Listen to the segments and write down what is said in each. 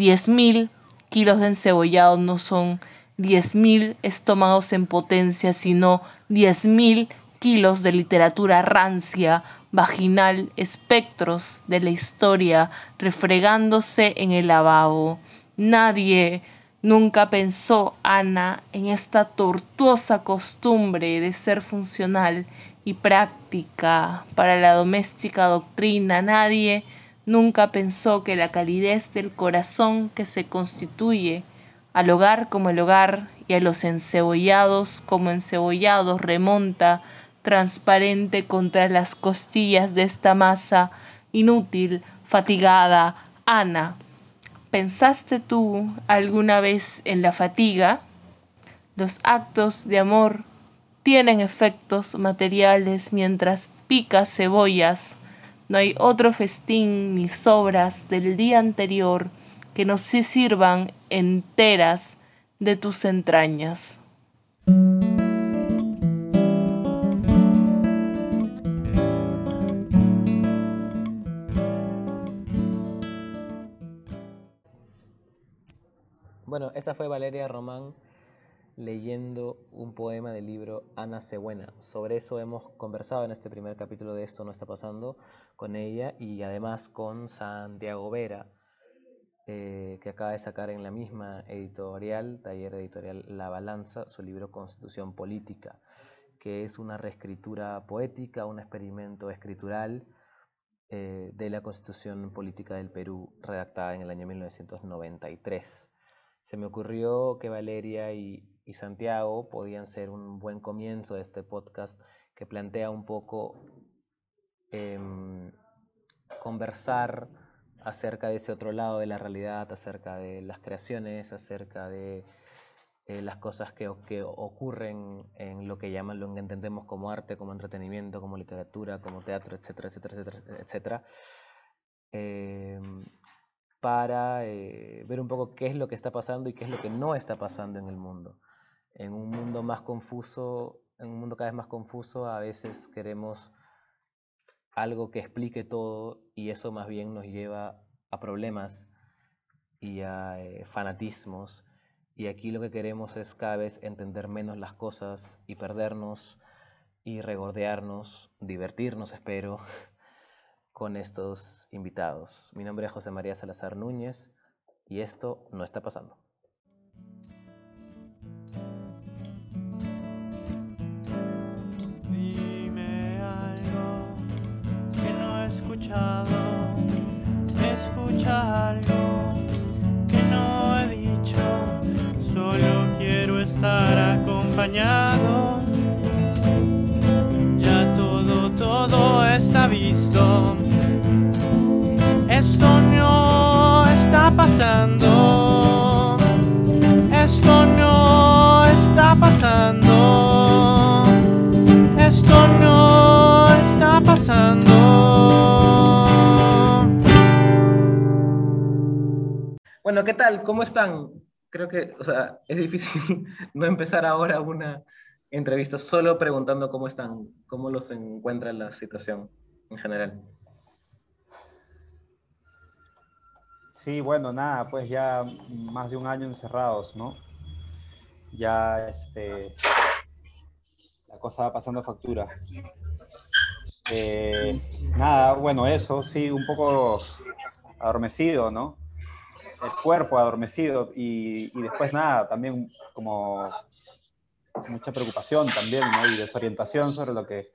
10.000 kilos de encebollado no son 10.000 estómagos en potencia, sino 10.000 kilos de literatura rancia, vaginal, espectros de la historia refregándose en el lavabo. Nadie nunca pensó, Ana, en esta tortuosa costumbre de ser funcional y práctica para la doméstica doctrina. Nadie nunca pensó que la calidez del corazón que se constituye al hogar como el hogar y a los encebollados como encebollados remonta transparente contra las costillas de esta masa inútil, fatigada. Ana, ¿pensaste tú alguna vez en la fatiga? Los actos de amor tienen efectos materiales mientras picas cebollas. No hay otro festín ni sobras del día anterior que no se sirvan enteras de tus entrañas. Bueno, esa fue Valeria Román leyendo un poema del libro Ana Buena. Sobre eso hemos conversado en este primer capítulo de Esto no está pasando con ella y además con Santiago Vera, eh, que acaba de sacar en la misma editorial, taller editorial La Balanza, su libro Constitución Política, que es una reescritura poética, un experimento escritural eh, de la Constitución Política del Perú, redactada en el año 1993. Se me ocurrió que Valeria y, y Santiago podían ser un buen comienzo de este podcast que plantea un poco em, conversar acerca de ese otro lado de la realidad, acerca de las creaciones, acerca de eh, las cosas que, ocurren en lo que llaman, lo que entendemos como arte, como entretenimiento, como literatura, como teatro, etcétera, etcétera, etcétera, etcétera. Em, para eh, ver un poco qué es lo que está pasando y qué es lo que no está pasando en el mundo. En un mundo más confuso, en un mundo cada vez más confuso, a veces queremos algo que explique todo y eso más bien nos lleva a problemas y a eh, fanatismos. Y aquí lo que queremos es cada vez entender menos las cosas y perdernos y regordearnos, divertirnos, espero, con estos invitados. Mi nombre es José María Salazar Núñez y esto no está pasando. Escuchado, escucha algo que no he dicho, solo quiero estar acompañado. Ya todo, todo está visto esto no está pasando. Esto no está pasando. Esto no está pasando. ¿Qué tal? ¿Cómo están? Creo que, o sea, es difícil no empezar ahora una entrevista solo preguntando cómo están, cómo los encuentra la situación en general. Sí, bueno, nada, pues ya más de un año encerrados, ¿no? Ya este, la cosa va pasando factura. Eh, nada, bueno, eso, sí, un poco adormecido, ¿no? El cuerpo adormecido y, y después nada, también como mucha preocupación también, ¿no? Y desorientación sobre lo que,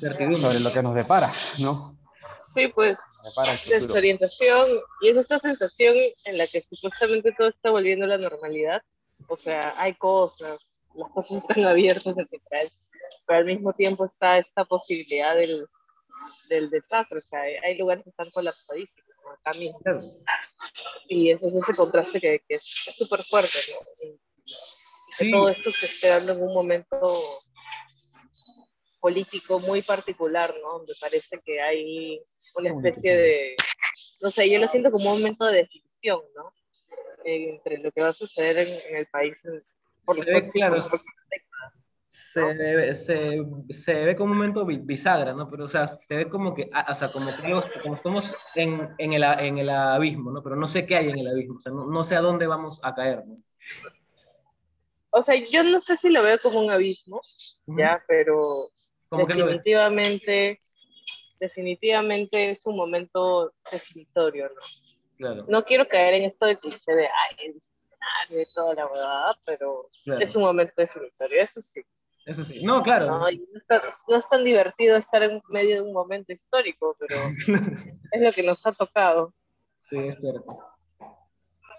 sobre lo que nos depara, ¿no? Sí, pues desorientación y es esta sensación en la que supuestamente todo está volviendo a la normalidad. O sea, hay cosas, las cosas están abiertas, etc. Pero al mismo tiempo está esta posibilidad del, del desastre. O sea, hay, lugares que están colapsadísimos, como acá mismo. Y ese es ese contraste que, es súper fuerte, ¿no? que todo esto se esté dando en un momento político muy particular, ¿no? Donde parece que hay una especie de, no sé, yo lo siento como un momento de definición, ¿no? entre lo que va a suceder en, el país por los próximos, claro. Se, ve- se, se ve como un momento bi- bisagra, ¿no? Pero, o sea, se ve como que, ah, o sea, como que como estamos en, en, el, en el abismo, ¿no? Pero no sé qué hay en el abismo, o sea, no, no sé a dónde vamos a caer, ¿no? O sea, yo no sé si lo veo como un abismo, ya, pero definitivamente, definitivamente es un momento definitorio, ¿no? Claro, No quiero caer en esto de cliché de, ay, y toda la verdad, pero claro. es un momento definitorio, eso sí. Eso sí. No, claro. ¿no? No, está- no es tan divertido estar en medio de un momento histórico, pero es lo que nos ha tocado. Sí, es cierto.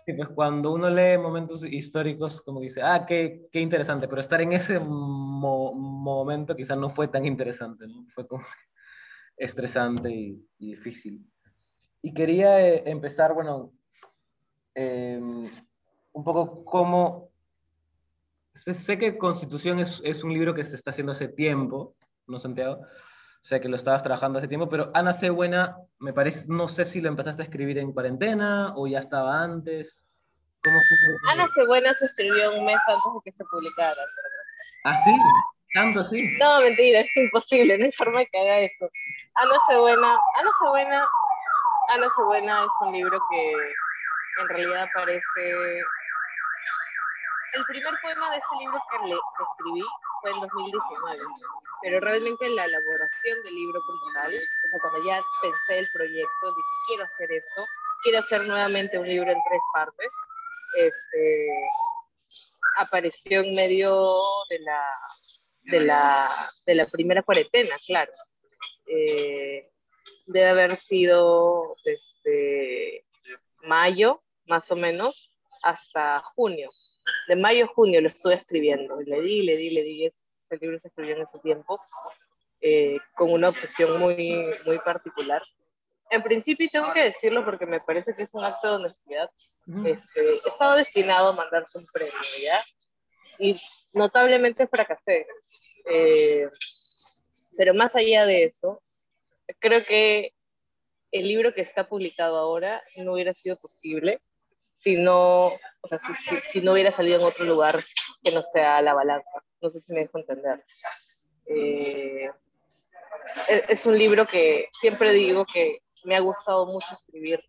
Sí, pues cuando uno lee momentos históricos, como que dice, ah, qué, qué interesante, pero estar en ese mo- momento quizás no fue tan interesante, ¿no? Fue como estresante y, y difícil. Y quería eh, empezar, bueno, eh, un poco cómo... Sé, que Constitución es, es un libro que se está haciendo hace tiempo, ¿no, Santiago? O sea, que lo estabas trabajando hace tiempo, pero Ana C. Buena, me parece, no sé si lo empezaste a escribir en cuarentena o ya estaba antes. ¿Cómo fue? Ana Cebuena se escribió un mes antes de que se publicara. ¿Ah, sí? ¿Tanto así? No, mentira, es imposible, no hay forma de que haga eso. Ana Cebuena, Ana Cebuena, Ana Cebuena es un libro que en realidad parece... El primer poema de ese libro que, le, escribí fue en 2019, pero realmente la elaboración del libro como tal, o sea, cuando ya pensé el proyecto, dije, quiero hacer esto, quiero hacer nuevamente un libro en tres partes, este, apareció en medio de la, de la, de la primera cuarentena, claro. Eh, debe haber sido desde mayo, más o menos, hasta junio. De mayo a junio lo estuve escribiendo. Le di, le di, le di. Ese, libro se escribió en ese tiempo, eh, con una obsesión muy, muy particular. En principio, y tengo que decirlo porque me parece que es un acto de honestidad, este, estaba destinado a mandarse un premio, ¿ya? Y notablemente fracasé. Eh, pero más allá de eso, creo que el libro que está publicado ahora no hubiera sido posible si no, o sea, si, si- si no hubiera salido en otro lugar que no sea la balanza. No sé si me dejo entender. Eh, es, es un libro que siempre digo que me ha gustado mucho escribir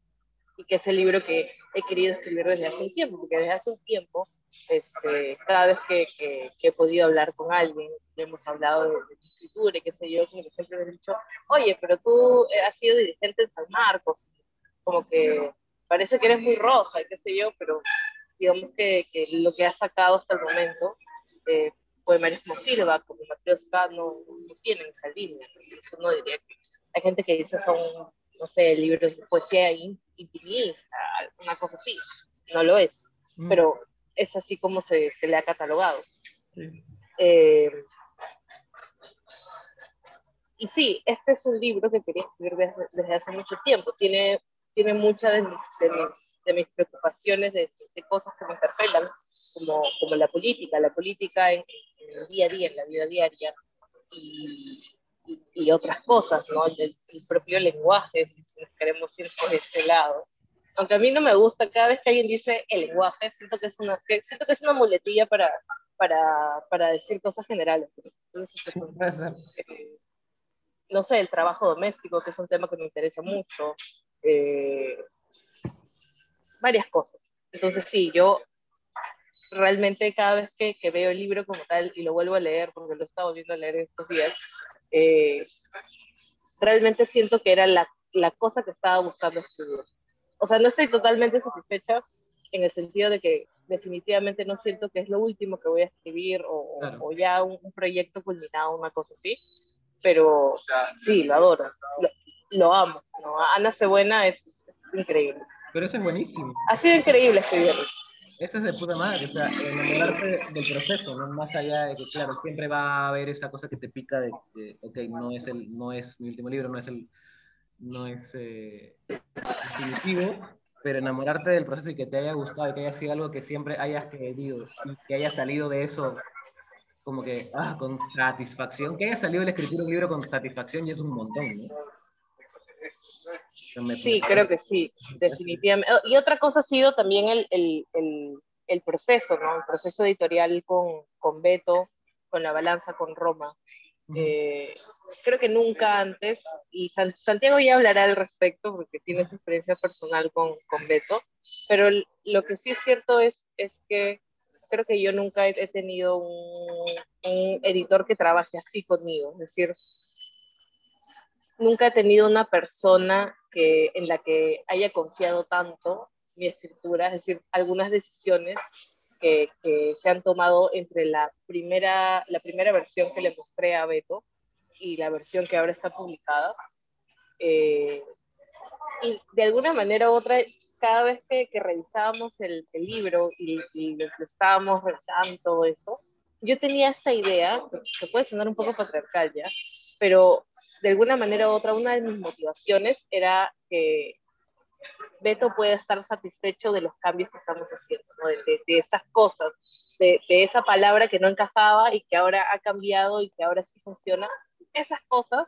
y que es el libro que he querido escribir desde hace un tiempo, porque desde hace un tiempo, este, cada vez que, que- que he podido hablar con alguien, hemos hablado de, de escritura y qué sé yo, como que siempre me han dicho, oye, pero tú eh, has sido dirigente en San Marcos, como que parece que eres muy roja qué sé yo, pero digamos que, que lo que has sacado hasta el momento, eh, poemarios como Silva, como Matrioska, no, no tienen esa línea, eso no diría que hay gente que dice son, no sé, libros de poesía in- intimista, una cosa así. No lo es, Mm, pero es así como se, se le ha catalogado. sí. Eh, y sí, este es un libro que quería escribir desde, desde hace mucho tiempo. Tiene, tiene muchas de mis, de mis, de mis preocupaciones, de, de cosas que me interpelan, como, como la política, la política en, en el día a día, en la vida diaria, y, y, y otras cosas, ¿no? El, el propio lenguaje, si nos queremos ir por ese lado. Aunque a mí no me gusta, cada vez que alguien dice el lenguaje, siento que es una, que, siento que es una muletilla para, para, para decir cosas generales. Entonces, es un- Puede ser. eh, no sé, el trabajo doméstico, que es un tema que me interesa mucho, eh, varias cosas. Entonces sí, yo realmente cada vez que, que veo el libro como tal y lo vuelvo a leer, porque lo he estado volviendo a leer estos días, eh, realmente siento que era la, la cosa que estaba buscando escribir. O sea, no estoy totalmente satisfecha en el sentido de que definitivamente no siento que es lo último que voy a escribir o, o- Claro. o ya un, un proyecto culminado, una cosa así, pero sí, lo adoro, lo, lo amo. ¿no? Ana Cebuena es, es increíble. Pero eso es buenísimo. Ha sido increíble escribirlo. Eso es de puta madre, o sea, enamorarte del proceso, ¿no? Más allá de que, claro, siempre va a haber esa cosa que te pica de que, ok, no es, el, no es mi último libro, no es el, no es eh, definitivo, pero enamorarte del proceso y que te haya gustado y que haya sido algo que siempre hayas querido y que haya salido de eso como que, ah, con satisfacción, que haya salido escritura de un libro con satisfacción y es un montón, ¿no? Sí, creo que sí, definitivamente. Oh, Y otra cosa ha sido también el, el, el, el proceso, ¿no? El proceso editorial con, con Beto, con la balanza con Roma. Eh, creo que nunca antes, y Santiago ya hablará al respecto porque tiene su experiencia personal con, con Beto, pero lo que sí es cierto es, es que creo que yo nunca he, tenido un, un, editor que trabaje así conmigo, es decir, nunca he tenido una persona que, en la que haya confiado tanto mi escritura, es decir, algunas decisiones que, se han tomado entre la primera, la primera versión que le mostré a Beto y la versión que ahora está publicada. Eh, y de alguna manera u otra, cada vez que, que revisábamos el, libro y, y, lo estábamos revisando todo eso, yo tenía esta idea, que puede sonar un poco patriarcal ya, pero de alguna manera u otra, una de mis motivaciones era que Beto pueda estar satisfecho de los cambios que estamos haciendo, ¿no? de, de, de, esas cosas, de, de, esa palabra que no encajaba y que ahora ha cambiado y que ahora sí funciona. Esas cosas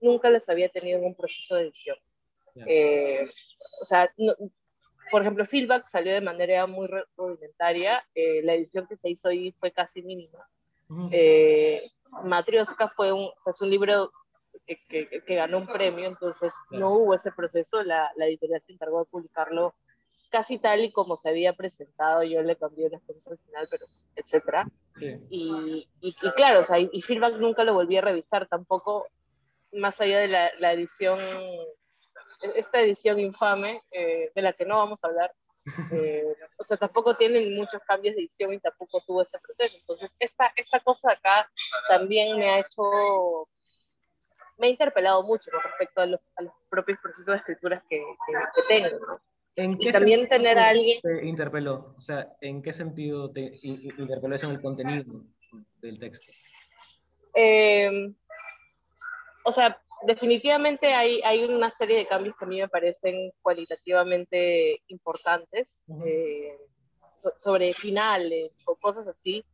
nunca las había tenido en un proceso de edición. Eh, o sea, no, por ejemplo, Feedback salió de manera muy rudimentaria, eh, la edición que se hizo ahí fue casi mínima. Uh -huh. eh, Matrioska fue un, o sea, es un libro que, que, ganó un premio, entonces no hubo ese proceso, la, la, editorial se encargó de publicarlo casi tal y como se había presentado, yo le cambié unas cosas al final, pero etcétera. Sí. Y, y, y, claro, o sea, y, Feedback nunca lo volví a revisar tampoco, más allá de la, la edición, esta edición infame, eh, de la que no vamos a hablar, eh, o sea, tampoco tienen muchos cambios de edición y tampoco tuvo ese proceso. Entonces, esta, esta cosa acá también me ha hecho me ha interpelado mucho con respecto a los, a los propios procesos de escritura que, que, que tengo. ¿no? ¿En y también tener a alguien... Te interpeló? O sea, ¿en qué sentido te interpeló eso en el contenido del texto? Eh, o sea, definitivamente hay, hay una serie de cambios que a mí me parecen cualitativamente importantes uh -huh. eh, so, sobre finales o cosas así,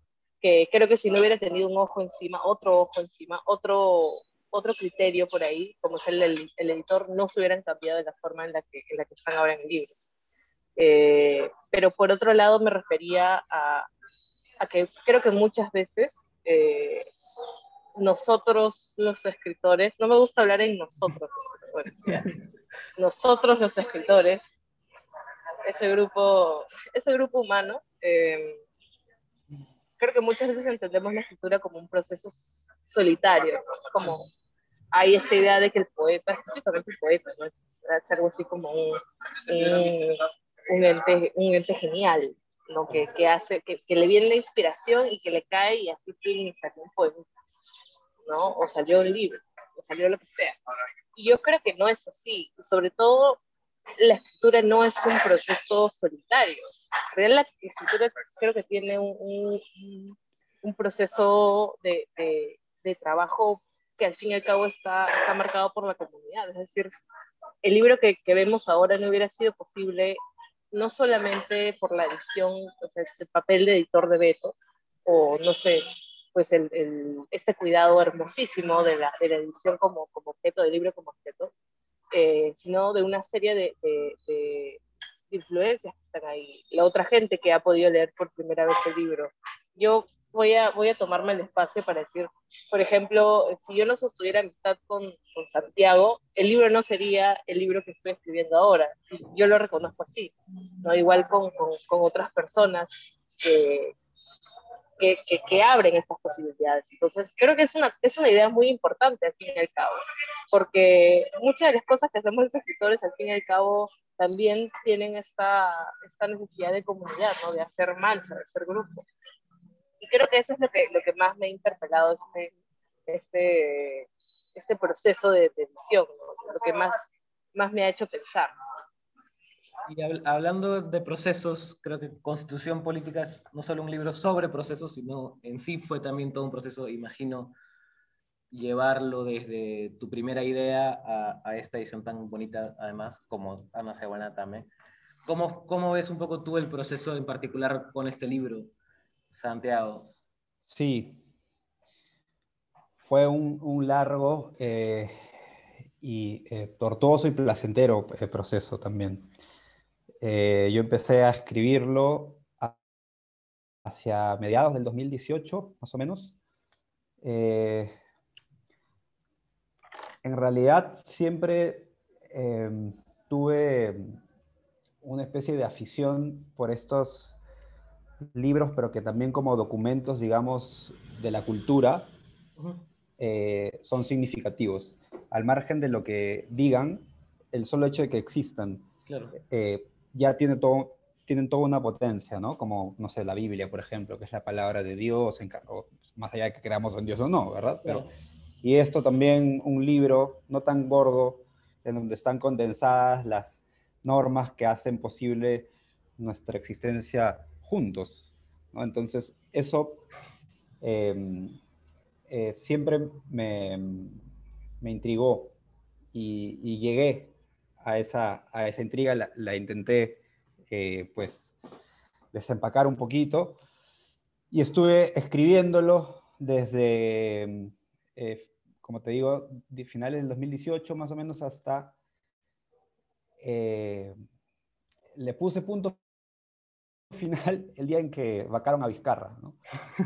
que creo que si no hubiera tenido un ojo encima, otro ojo encima, otro otro criterio por ahí, como es el, el, el, editor, no se hubieran cambiado de la forma en la que, en la que están ahora en el libro. Eh, pero por otro lado me refería a, a que creo que muchas veces eh, nosotros los escritores, no me gusta hablar en nosotros, bueno, nosotros los escritores, ese grupo, ese grupo humano, eh, creo que muchas veces entendemos la escritura como un proceso solitario, como hay esta idea de que el poeta, específicamente el poeta, ¿no? es, es algo así como un, un, un, ente, un ente genial, ¿no? que, que hace, que, que, le viene la inspiración y que le cae y así tiene un poema, ¿no? o salió un libro, o salió lo que sea. Y yo creo que no es así, sobre todo la escritura no es un proceso solitario. La escritura creo que tiene un, un, un proceso de, de, de trabajo que al fin y al cabo está, está marcado por la comunidad. Es decir, el libro que, que, vemos ahora no hubiera sido posible no solamente por la edición, o sea, el papel de editor de Beto, o no sé, pues el, el, este cuidado hermosísimo de la, de la edición como, como objeto, del libro como objeto, eh, sino de una serie de, de, de, influencias que están ahí. La otra gente que ha podido leer por primera vez el libro. Yo voy a, voy a tomarme el espacio para decir, por ejemplo, si yo no sostuviera amistad con, con, Santiago, el libro no sería el libro que estoy escribiendo ahora. Yo lo reconozco así, ¿no? igual con, con, con otras personas que, que, que, que, abren estas posibilidades. Entonces, creo que es una, es una idea muy importante al fin y al cabo, porque muchas de las cosas que hacemos los escritores al fin y al cabo también tienen esta, esta necesidad de comunidad, ¿no? de hacer mancha, de hacer grupo creo que eso es lo que, lo que más me ha interpelado este, este, este proceso de, de edición, ¿no? lo que más, más me ha hecho pensar. Y hablando de procesos, creo que Constitución Política es no solo un libro sobre procesos, sino en sí fue también todo un proceso, imagino, llevarlo desde tu primera idea a, a esta edición tan bonita, además, como Ana Seguana también. ¿Cómo, ¿Cómo ves un poco tú el proceso en particular con este libro? Santiago. Sí, fue un, un largo eh, y eh, tortuoso y placentero proceso también. Eh, yo empecé a escribirlo hacia mediados del 2018, más o menos, en realidad siempre em, tuve una especie de afición por estos libros, pero que también como documentos, digamos, de la cultura, eh, son significativos. Al margen de lo que digan, el solo hecho de que existan eh, ya tiene todo, tienen toda una potencia, ¿no? Como, no sé, la Biblia, por ejemplo, que es la palabra de Dios, más allá de que creamos en Dios o no, ¿verdad? Pero, y esto también, un libro no tan gordo, en donde están condensadas las normas que hacen posible nuestra existencia juntos. Entonces, eso em, eh, siempre me, intrigó y, llegué a esa, a esa intriga, la, intenté eh, pues desempacar un poquito y estuve escribiéndolo desde, eh, como te digo, de finales del 2018 más o menos hasta le puse punto final el día en que vacaron a Vizcarra, ¿no?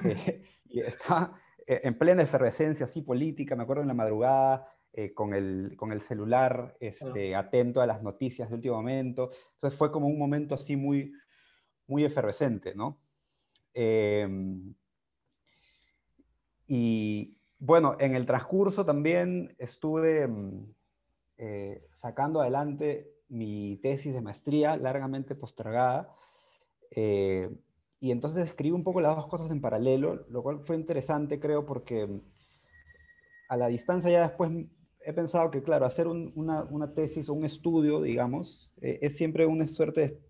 Eh, y estaba eh, en plena efervescencia así política, me acuerdo en la madrugada, con, el, con el celular este, atento a las noticias de último momento. Entonces fue como un momento así muy, muy efervescente, ¿no? Em, y bueno, en el transcurso también estuve mm, sacando adelante mi tesis de maestría largamente postergada. Eh, y entonces escribí un poco las dos cosas en paralelo, lo cual fue interesante, creo, porque a la distancia ya después he pensado que, claro, hacer una, una, tesis o un estudio, digamos, eh, es siempre una suerte de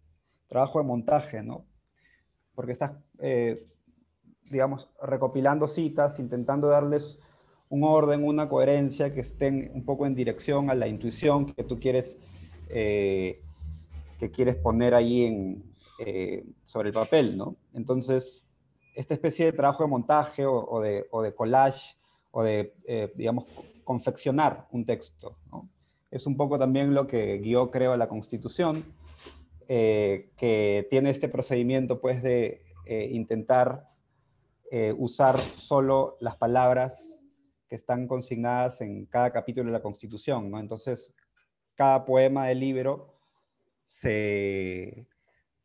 trabajo de montaje, ¿no? Porque estás, eh, digamos, recopilando citas, intentando darles un orden, una coherencia que estén un poco en dirección a la intuición que tú quieres eh, que quieres poner ahí en, eh, sobre el papel, ¿no? Entonces, esta especie de trabajo de montaje o, de, collage o de, eh, digamos, confeccionar un texto. Es un poco también lo que guió, creo, la Constitución, que tiene este procedimiento, pues, de intentar usar solo las palabras que están consignadas en cada capítulo de la Constitución. Entonces, cada poema del libro se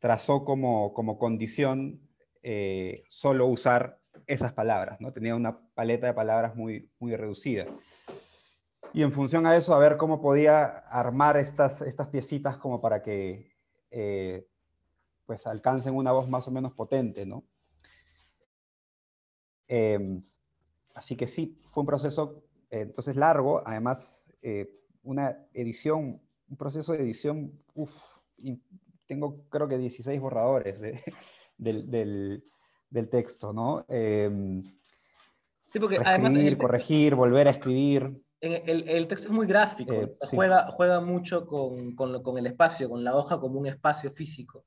trazó como, como condición eh, solo usar esas palabras, ¿no? Tenía una paleta de palabras muy, muy reducida. Y en función a eso, a ver cómo podía armar estas, estas piecitas como para que eh, pues alcancen una voz más o menos potente, ¿no? Em, así que sí, fue un proceso eh, entonces largo, además una edición, un proceso de edición, tengo creo que 16 borradores del, del, del, texto, ¿no? Eh, sí, porque además... corregir, volver a escribir. El, el, texto es muy gráfico, eh, juega, juega mucho con, con, con, el espacio, con la hoja como un espacio físico.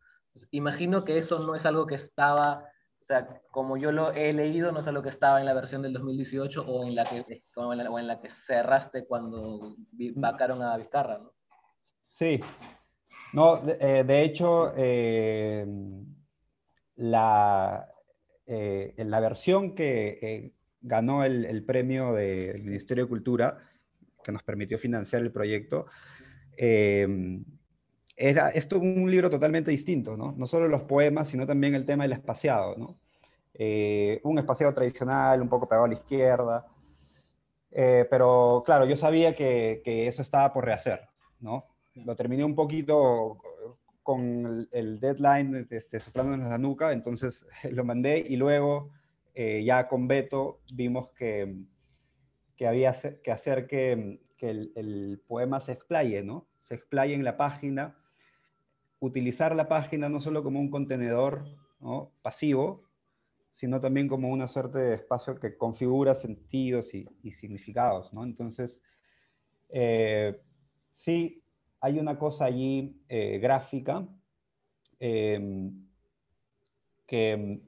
imagino que eso no es algo que estaba o sea, como yo lo he leído, no sé lo que estaba en la versión del 2018 o en la que, o en la, que cerraste cuando vacaron a Vizcarra, ¿no? Sí. No, de, eh, hecho, eh, la, eh, la versión que ganó el, premio del Ministerio de Cultura, que nos permitió financiar el proyecto, era esto un libro totalmente distinto, ¿no? No solo los poemas, sino también el tema del espaciado, ¿no? Un espaciado tradicional, un poco pegado a la izquierda, pero claro, yo sabía que, que, eso estaba por rehacer, ¿no? Lo terminé un poquito con el, deadline este, soplándonos la nuca, entonces lo mandé y luego eh, ya con Beto vimos que, que había que hacer que, que el, el, poema se explaye, ¿no? Se explaye en la página utilizar la página no solo como un contenedor pasivo, sino también como una suerte de espacio que configura sentidos y, significados. ¿no? Entonces, eh, sí, hay una cosa allí eh, gráfica em, que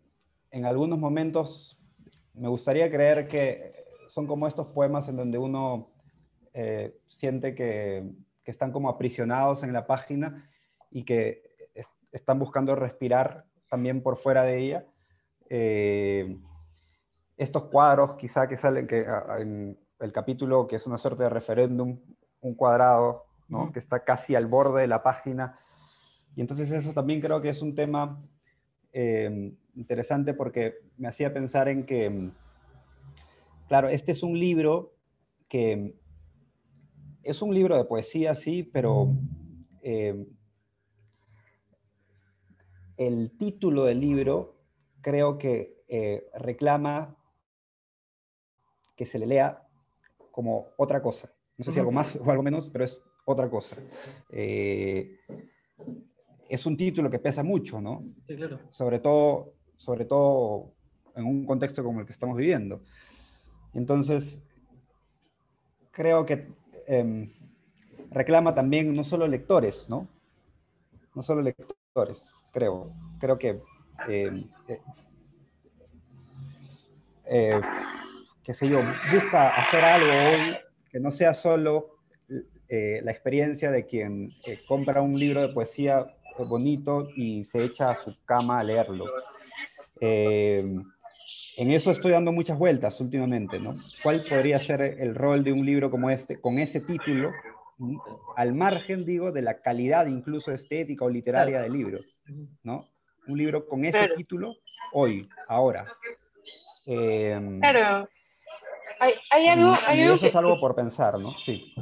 en algunos momentos me gustaría creer que son como estos poemas en donde uno eh, siente que, que, están como aprisionados en la página y que están buscando respirar también por fuera de ella. Eh, estos cuadros quizá que salen que, en el capítulo que es una suerte de referéndum, un cuadrado, ¿no? que está casi al borde de la página. Y entonces eso también creo que es un tema eh, interesante porque me hacía pensar en que, claro, este es un libro que es un libro de poesía, sí, pero eh, el título del libro creo que eh, reclama que se le lea como otra cosa. No sé si algo más o algo menos, pero es otra cosa. Eh, es un título que pesa mucho, ¿no? Sí, claro. Sobre todo, sobre todo en un contexto como el que estamos viviendo. Entonces, creo que em, reclama también no solo lectores, ¿no? No solo lectores, creo. Creo que, em, eh, eh, qué sé yo, busca hacer algo hoy que no sea solo eh, la experiencia de quien compra un libro de poesía bonito y se echa a su cama a leerlo. Em, en eso estoy dando muchas vueltas últimamente, ¿no? ¿Cuál podría ser el rol de un libro como este, con ese título, al margen, digo, de la calidad incluso estética o literaria del libro, ¿no? Un libro con ese título, hoy, ahora. Em, claro. Hay, algo, hay algo eso es algo por pensar, ¿no? Sí.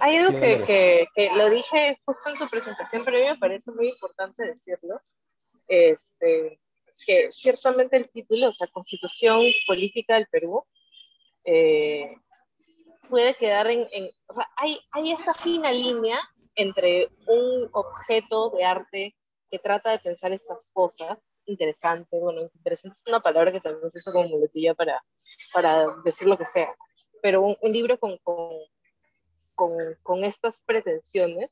Hay algo que, que, lo dije justo en tu presentación, pero a mí me parece muy importante decirlo. Este, que ciertamente el título, o sea, Constitución Política del Perú, eh, puede quedar en, o sea, hay, hay esta fina línea entre un objeto de arte que trata de pensar estas cosas, interesante, bueno, interesante es una palabra que también se usa como muletilla para, para decir lo que sea, pero un, libro con, con, con, con estas pretensiones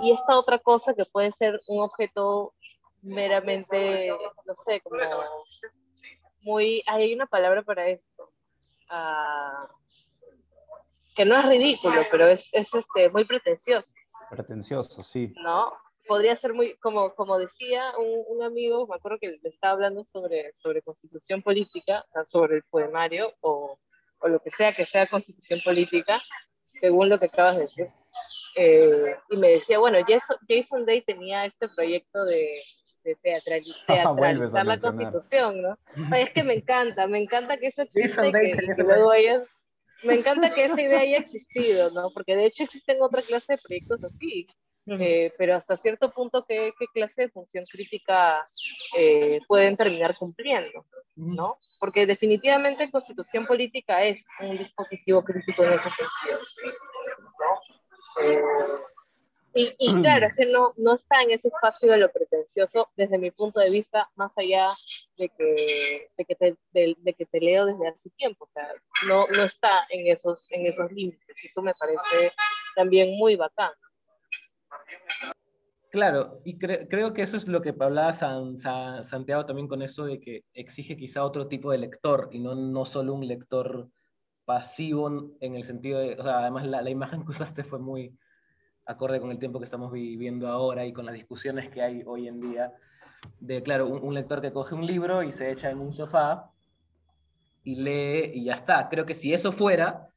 y esta otra cosa que puede ser un objeto meramente, no sé, como muy, hay una palabra para esto, uh, que no es ridículo, pero es, es este, muy pretencioso. Pretencioso, sí. ¿No? Podría ser muy, como, como decía un, un amigo, me acuerdo que le estaba hablando sobre, sobre constitución política, sobre el poemario o, o lo que sea que sea constitución política, según lo que acabas de decir. Eh, y me decía, bueno, Jason, Jason Day tenía este proyecto de, de teatralizar la constitución, ¿no? es que me encanta, me encanta que eso exista y que, luego me encanta que esa idea haya existido, ¿no? Porque de hecho existen otra clase de proyectos así, eh, pero hasta cierto punto, ¿qué, qué clase de función crítica eh, pueden terminar cumpliendo? ¿no? Porque definitivamente constitución política es un dispositivo crítico en ese sentido. ¿no? Eh, y, y, claro, es que no, no está en ese espacio de lo pretencioso desde mi punto de vista, más allá de que, de que, te, de, que te leo desde hace tiempo. O sea, no, no está en esos, en esos límites. Eso me parece también muy bacán. Claro, y creo que eso es lo que hablaba San, Santiago también con eso de que exige quizá otro tipo de lector y no, no solo un lector pasivo en el sentido de, o sea, además la, la imagen que usaste fue muy, acorde con el tiempo que estamos viviendo ahora y con las discusiones que hay hoy en día, de, claro, un, lector que coge un libro y se echa en un sofá y lee y ya está. Creo que si eso fuera,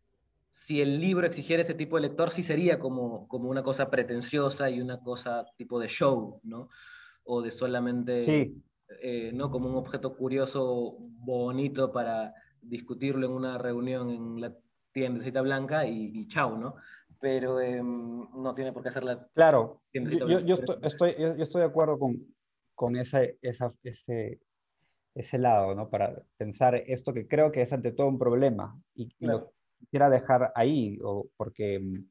si el libro exigiera ese tipo de lector, sí sería como, como una cosa pretenciosa y una cosa tipo de show, ¿no? O de solamente, sí. Eh, ¿no? Como un objeto curioso, bonito para discutirlo en una reunión en la tiendecita blanca y, y chau, ¿no? pero em, no tiene por qué hacerla. Claro, yo, yo, estoy, yo, estoy, de acuerdo con, con ese, esa, ese, ese lado, ¿no? Para pensar esto que creo que es ante todo un problema y, lo quisiera dejar ahí, o porque em,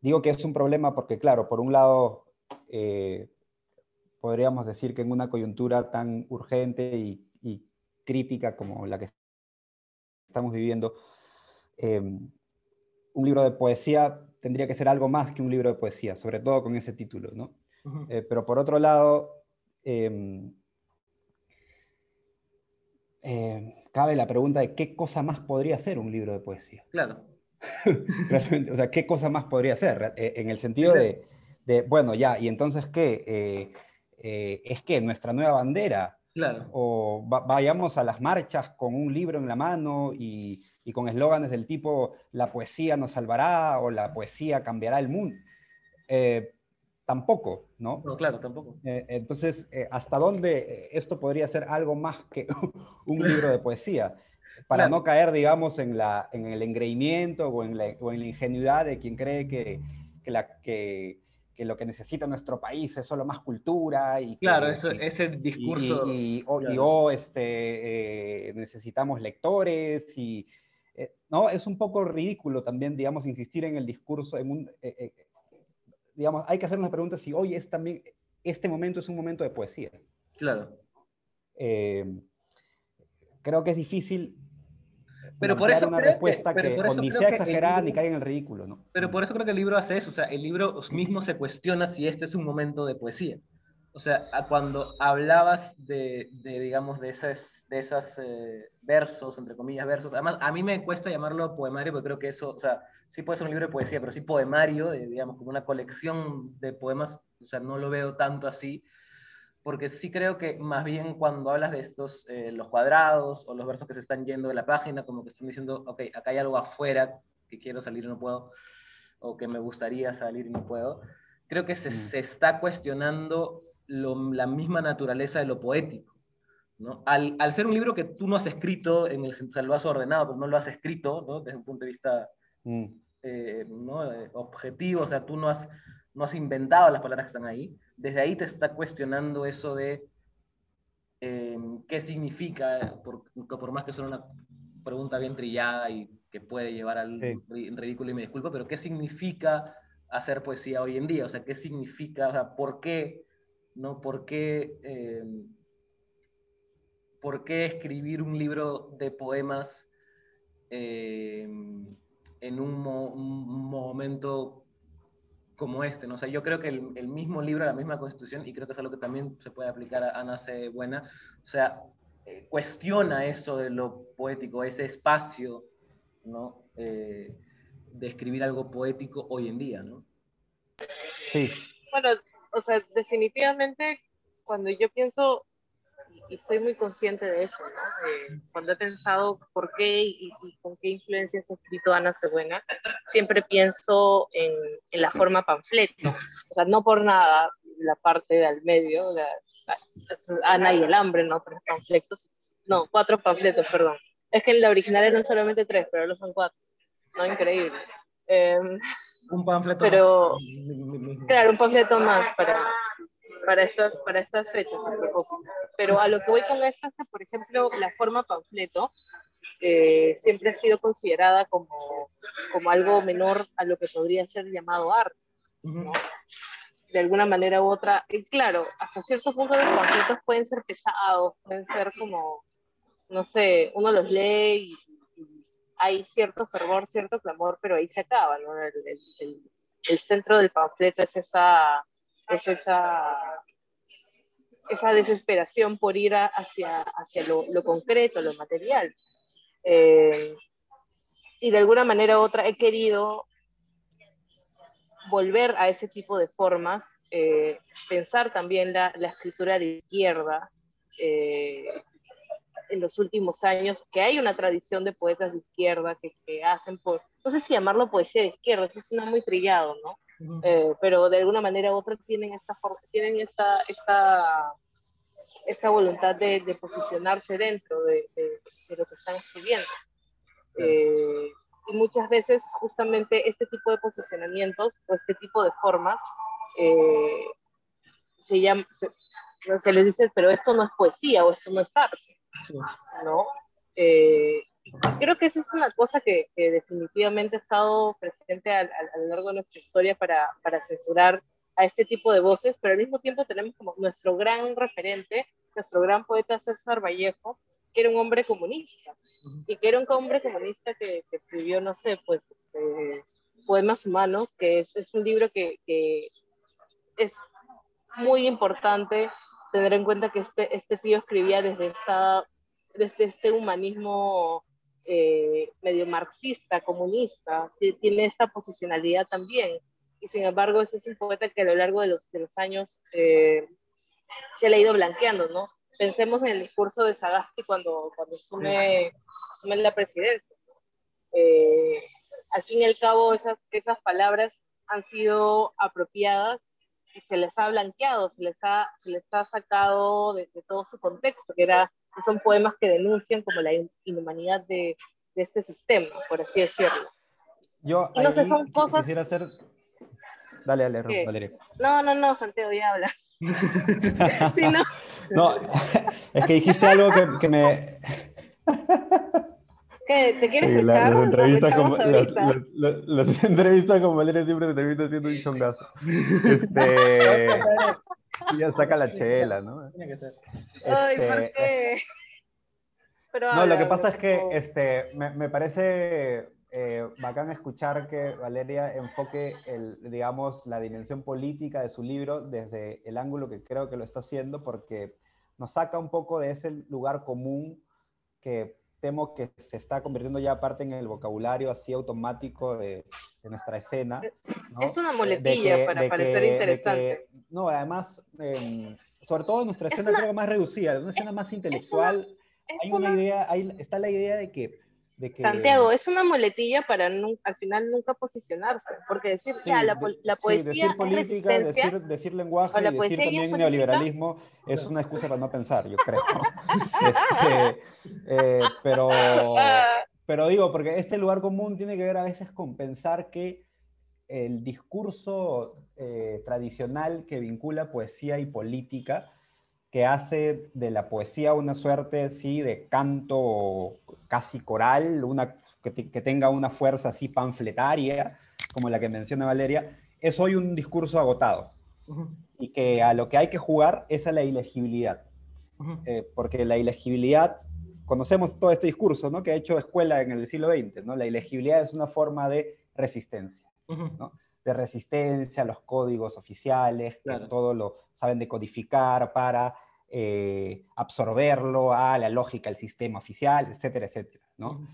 digo que es un problema porque, claro, por un lado, eh, podríamos decir que en una coyuntura tan urgente y, y crítica como la que estamos viviendo, eh, un libro de poesía tendría que ser algo más que un libro de poesía, sobre todo con ese título, ¿no? Eh, pero por otro lado, em, eh, cabe la pregunta de qué cosa más podría ser un libro de poesía. Claro. O sea, ¿qué cosa más podría ser? Eh, en el sentido de, bueno, ya, ¿y entonces qué? ¿Es que nuestra nueva bandera? Claro. O va- vayamos a las marchas con un libro en la mano y, y con eslóganes del tipo la poesía nos salvará o la poesía cambiará el mundo. Eh, tampoco, ¿no? No, claro, tampoco. Eh, entonces, eh, ¿hasta dónde eh, esto podría ser algo más que un libro de poesía? Para Claro. no caer, digamos, en, la, en el engreimiento o en la, o en la ingenuidad de quien cree que, que, la, que, que lo que necesita nuestro país es solo más cultura y que Claro, eso, si- ese y- discurso. y, y- o, y, este, eh, necesitamos lectores y no es un poco ridículo también digamos insistir en el discurso en un digamos hay que hacernos la pregunta si hoy es también este momento es un momento de poesía Claro. Eh, creo que es difícil Pero por eso una creo que- respuesta que, por o eso ni creo sea exagerada libro- ni caiga en el ridículo ¿no? Pero por eso creo que el libro hace eso, o sea, el libro mismo se cuestiona si este es un momento de poesía. O sea, a cuando hablabas de, de, digamos, de esas, de esas eh, versos, entre comillas, versos, además a mí me cuesta llamarlo poemario porque creo que eso, o sea, sí puede ser un libro de poesía, pero sí poemario, de, digamos, como una colección de poemas, o sea, no lo veo tanto así, porque sí creo que más bien cuando hablas de estos, eh, los cuadrados o los versos que se están yendo de la página, como que están diciendo, ok, acá hay algo afuera que quiero salir y no puedo, o que me gustaría salir y no puedo, creo que se, Mm. se está cuestionando lo- la misma naturaleza de lo poético. ¿no? Al, al ser un libro que tú no has escrito, en el, o sea, lo has ordenado, pero no lo has escrito, ¿no? desde un punto de vista Mm, eh, ¿no? eh, objetivo, o sea, tú no has, no has inventado las palabras que están ahí, desde ahí te está cuestionando eso de eh, qué significa, por, por más que sea una pregunta bien trillada y que puede llevar al Sí. ri- ridículo y me disculpo, pero qué significa hacer poesía hoy en día, o sea, qué significa, o sea, por qué, ¿no? ¿Por qué, eh, por qué escribir un libro de poemas eh, en un, mo- un momento como este, ¿no? O sea, yo creo que el, el mismo libro, la misma constitución, y creo que es algo que también se puede aplicar a Ana C. Buena, o sea, eh, cuestiona eso de lo poético, ese espacio, ¿no? Eh, de escribir algo poético hoy en día, ¿no? sí Bueno, o sea, definitivamente cuando yo pienso, y soy muy consciente de eso, ¿no? Eh, cuando he pensado por qué y, con qué influencias ha escrito Ana Cebuena, siempre pienso en, la forma panfleto. O sea, no por nada la parte del medio, Ana y el hambre, ¿no? Tres panfletos, no, cuatro panfletos, perdón. Es que en la original eran solamente tres, pero ahora son cuatro. No, increíble. Em, Un panfleto. Pero- más. Claro, un panfleto más para, para, estas, para estas fechas a propósito. Pero a lo que voy con esto es que, por ejemplo, la forma panfleto eh, siempre ha sido considerada como, como algo menor a lo que podría ser llamado arte, Ujú. de alguna manera u otra. Y claro, hasta cierto punto los panfletos pueden ser pesados, pueden ser como, no sé, uno los lee y hay cierto fervor, cierto clamor, pero ahí se acaba, ¿no? El, centro del panfleto es esa, es esa, esa desesperación por ir hacia, hacia lo, concreto, lo material. Eh, y de alguna manera u otra he querido volver a ese tipo de formas, eh, pensar también la, la escritura de izquierda eh, en los últimos años, que hay una tradición de poetas de izquierda que, que hacen, por, no sé si llamarlo poesía de izquierda, eso suena muy trillado, ¿no? Ujú. Eh, pero de alguna manera u otra tienen esta, tienen esta, esta, esta voluntad de, de posicionarse dentro de, de- de lo que están escribiendo. Eh, y muchas veces justamente este tipo de posicionamientos o este tipo de formas eh, se, llama, se, se les dice, pero esto no es poesía o esto no es arte. ¿No? Eh, creo que esa es una cosa que, que definitivamente ha estado presente a, a- a lo largo de nuestra historia para, para censurar a este tipo de voces, pero al mismo tiempo tenemos como nuestro gran referente, nuestro gran poeta César Vallejo, que era un hombre comunista, y que era un hombre comunista que, que escribió, no sé, pues, este, Poemas Humanos, que es, es un libro que, que es muy importante tener en cuenta que este, este tío escribía desde, esta, desde este humanismo eh, medio marxista, comunista, que tiene esta posicionalidad también. Y sin embargo, ese es un poeta que a lo largo de los, de los años eh, se le ha ido blanqueando, ¿no? pensemos en el discurso de Sagasti cuando, cuando asume, asume la presidencia. Eh, al fin y al cabo, esas, esas palabras han sido apropiadas se les ha blanqueado, se les ha, se les ha sacado de, de todo su contexto, que, era, que son poemas que denuncian como la inhumanidad de, de este sistema, por así decirlo. Yo no sé, son cosas- quisiera hacer... Dale, dale, ¿Qué? Valeria. No, no, no, Santiago, ya habla. Sí, no. No, es que dijiste algo que, que me... ¿Qué? ¿Te quieres echar? las, entrevistas con, las, ahorita. las- las- las entrevistas con Valeria siempre se termina haciendo un chongazo. Este, y ya saca la chela, ¿no? Tiene que ser. Ay, ¿por Este, qué? Pero No, lo que pasa es que este, me, me parece eh, bacán escuchar que Valeria enfoque, el, digamos, la dimensión política de su libro desde el ángulo que creo que lo está haciendo, porque nos saca un poco de ese lugar común que temo que se está convirtiendo ya parte en el vocabulario así automático de, de nuestra escena. ¿no? Es una muletilla que- para parecer que- interesante. que- no, además, em, sobre todo en nuestra Es escena una- creo más reducida, una escena más intelectual Es hay una una, idea, hay, está la idea de que, de que Santiago, es una muletilla para nu- al final nunca posicionarse, porque decir, sí, ya, la, la sí, poesía decir es política, resistencia, decir, decir lenguaje la y decir poesía también neoliberalismo es una excusa para no pensar, yo creo. Este, eh, pero, pero digo, porque este lugar común tiene que ver a veces con pensar que el discurso eh, tradicional que vincula poesía y política, que hace de la poesía una suerte sí, de canto casi coral, una, que, te- que tenga una fuerza así panfletaria, como la que menciona Valeria, es hoy un discurso agotado y que a lo que hay que jugar es a la ilegibilidad eh, porque la ilegibilidad, conocemos todo este discurso, ¿no? Que ha hecho escuela en el siglo XX, ¿no? La ilegibilidad es una forma de resistencia. De resistencia a los códigos oficiales, que Claro. todo lo saben decodificar para eh, absorberlo a la lógica del sistema oficial, etcétera, etcétera, ¿no?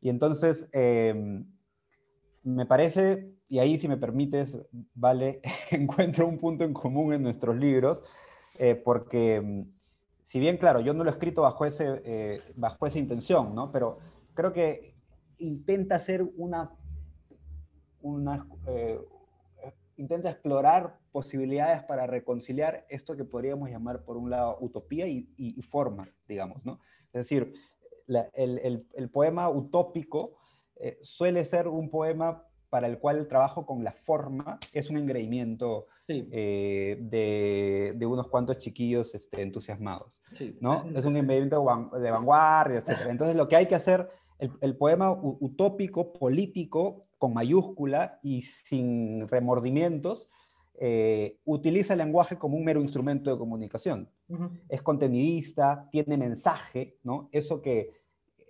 Y entonces, eh, me parece, y ahí si me permites, vale, encuentro un punto en común en nuestros libros, eh, porque mm, si bien, claro, yo no lo he escrito bajo, ese, eh, bajo esa intención, ¿no? Pero creo que intenta hacer una, una intenta explorar posibilidades para reconciliar esto que podríamos llamar, por un lado, utopía y, y- y forma, digamos, ¿no? Es decir, la- el, el- el poema utópico eh, suele ser un poema para el cual el trabajo con la forma es un engreimiento Sí, eh, de, de unos cuantos chiquillos este, entusiasmados, sí. ¿no? Es un engreimiento de vanguardia, etc. Entonces lo que hay que hacer, el, el poema utópico, político, con mayúscula y sin remordimientos, eh, utiliza el lenguaje como un mero instrumento de comunicación es contenidista, tiene mensaje, ¿no? Eso que,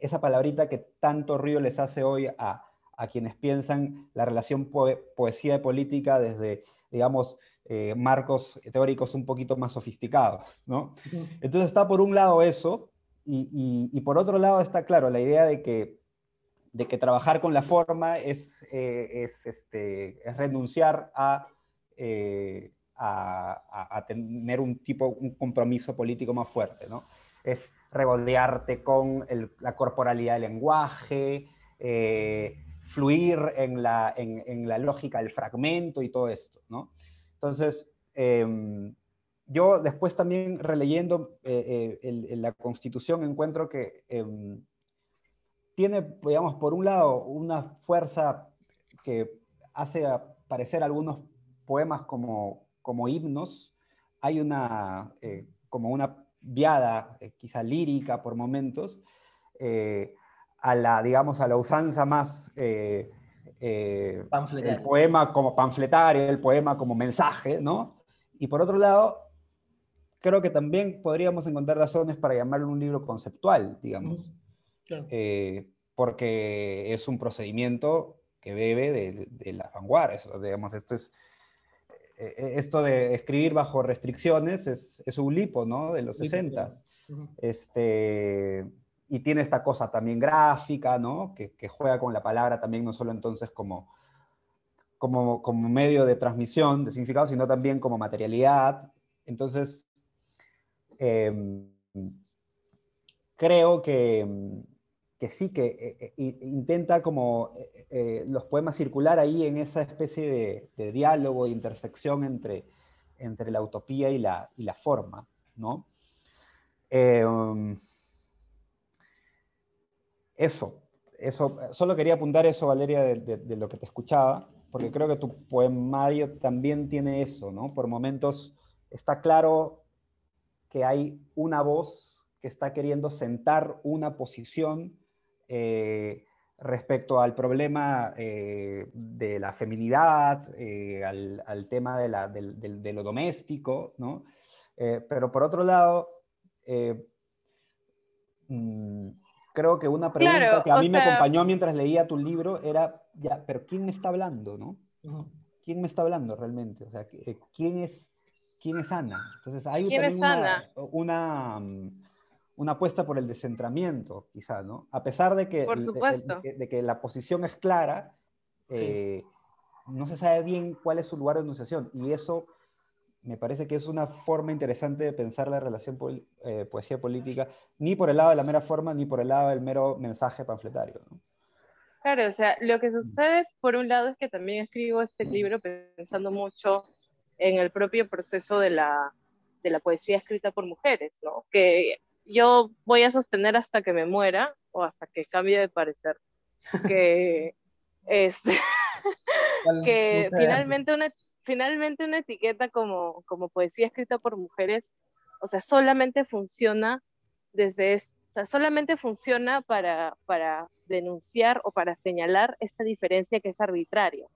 esa palabrita que tanto río les hace hoy a, a quienes piensan la relación poe- poesía y política desde, digamos, eh, marcos teóricos un poquito más sofisticados, ¿no? Entonces está por un lado eso, y, y- y por otro lado está, claro, la idea de que, de que trabajar con la forma es, eh, es, este, es renunciar a, eh, a, a- tener un tipo, un compromiso político más fuerte, ¿no? Es regodearte con la corporalidad del lenguaje, eh, fluir en la, en, en la lógica del fragmento y todo esto, ¿no? Entonces, em, yo después también releyendo el- el- la Constitución encuentro que em, tiene, digamos, por un lado, una fuerza que hace aparecer algunos poemas como, como himnos. Hay una, eh, como una viada, eh, quizá lírica por momentos, eh, a la, digamos, a la usanza más el poema como panfletario, el poema como mensaje, ¿no? Y por otro lado, creo que también podríamos encontrar razones para llamarlo un libro conceptual, digamos. Claro. eh, porque es un procedimiento que bebe de, de las vanguardias, digamos, esto es, eh, eh, esto de escribir bajo restricciones es, es un lipo, ¿no? De los Sí, 60 Ujú. este, y tiene esta cosa también gráfica, ¿no? Que, que juega con la palabra también, no solo entonces como, como, como medio de transmisión de significado, sino también como materialidad. Entonces, em, creo que, que sí, que eh, eh, intenta como eh, los poemas circular ahí en esa especie de, diálogo, de intersección entre, entre la utopía y la, y la forma, ¿no? Um, eso, eso, solo quería apuntar eso, Valeria, de, de, lo que te escuchaba, porque creo que tu poemario también tiene eso, ¿no? Por momentos está claro que hay una voz que está queriendo sentar una posición eh, respecto al problema eh, de la feminidad, eh, al, al, tema de, la, de, de, de, lo doméstico, ¿no? pero por otro lado, mmm, creo que una pregunta claro, que a mí sea... me acompañó mientras leía tu libro era, ya, pero ¿quién me está hablando, no? ¿Quién me está hablando realmente? O sea, ¿quién es, quién es Ana? Entonces hay ¿Quién también es Ana? Una, una, una, apuesta por el descentramiento, quizá, ¿no? A pesar de que, por supuesto. de, de que la posición es clara, eh, sí. no se sabe bien cuál es su lugar de enunciación, y eso me parece que es una forma interesante de pensar la relación po eh, poesía política, ni por el lado de la mera forma, ni por el lado del mero mensaje panfletario. ¿no? Claro, o sea, lo que sucede por un lado es que también escribo este libro pensando mucho en el propio proceso de la, de la poesía escrita por mujeres, ¿no? Que yo voy a sostener hasta que me muera o hasta que cambie de parecer, que, es, que finalmente una, finalmente una etiqueta como, como poesía escrita por mujeres, o sea, solamente funciona desde, o sea, solamente funciona para, para denunciar o para señalar esta diferencia que es arbitraria,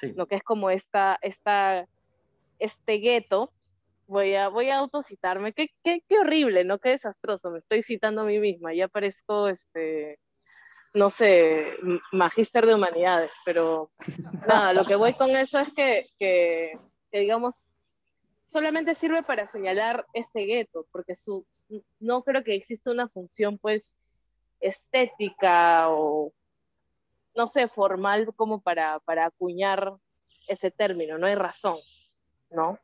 sí. lo que es como esta, esta, este gueto, voy a, voy a autocitarme, qué, qué, qué horrible, ¿no? Qué desastroso, me estoy citando a mí misma, ya parezco, este, no sé, magíster de humanidades, pero nada, lo que voy con eso es que, que, digamos, solamente sirve para señalar este gueto, porque su, no creo que exista una función, pues, estética o, no sé, formal como para, para acuñar ese término, no hay razón, ¿no?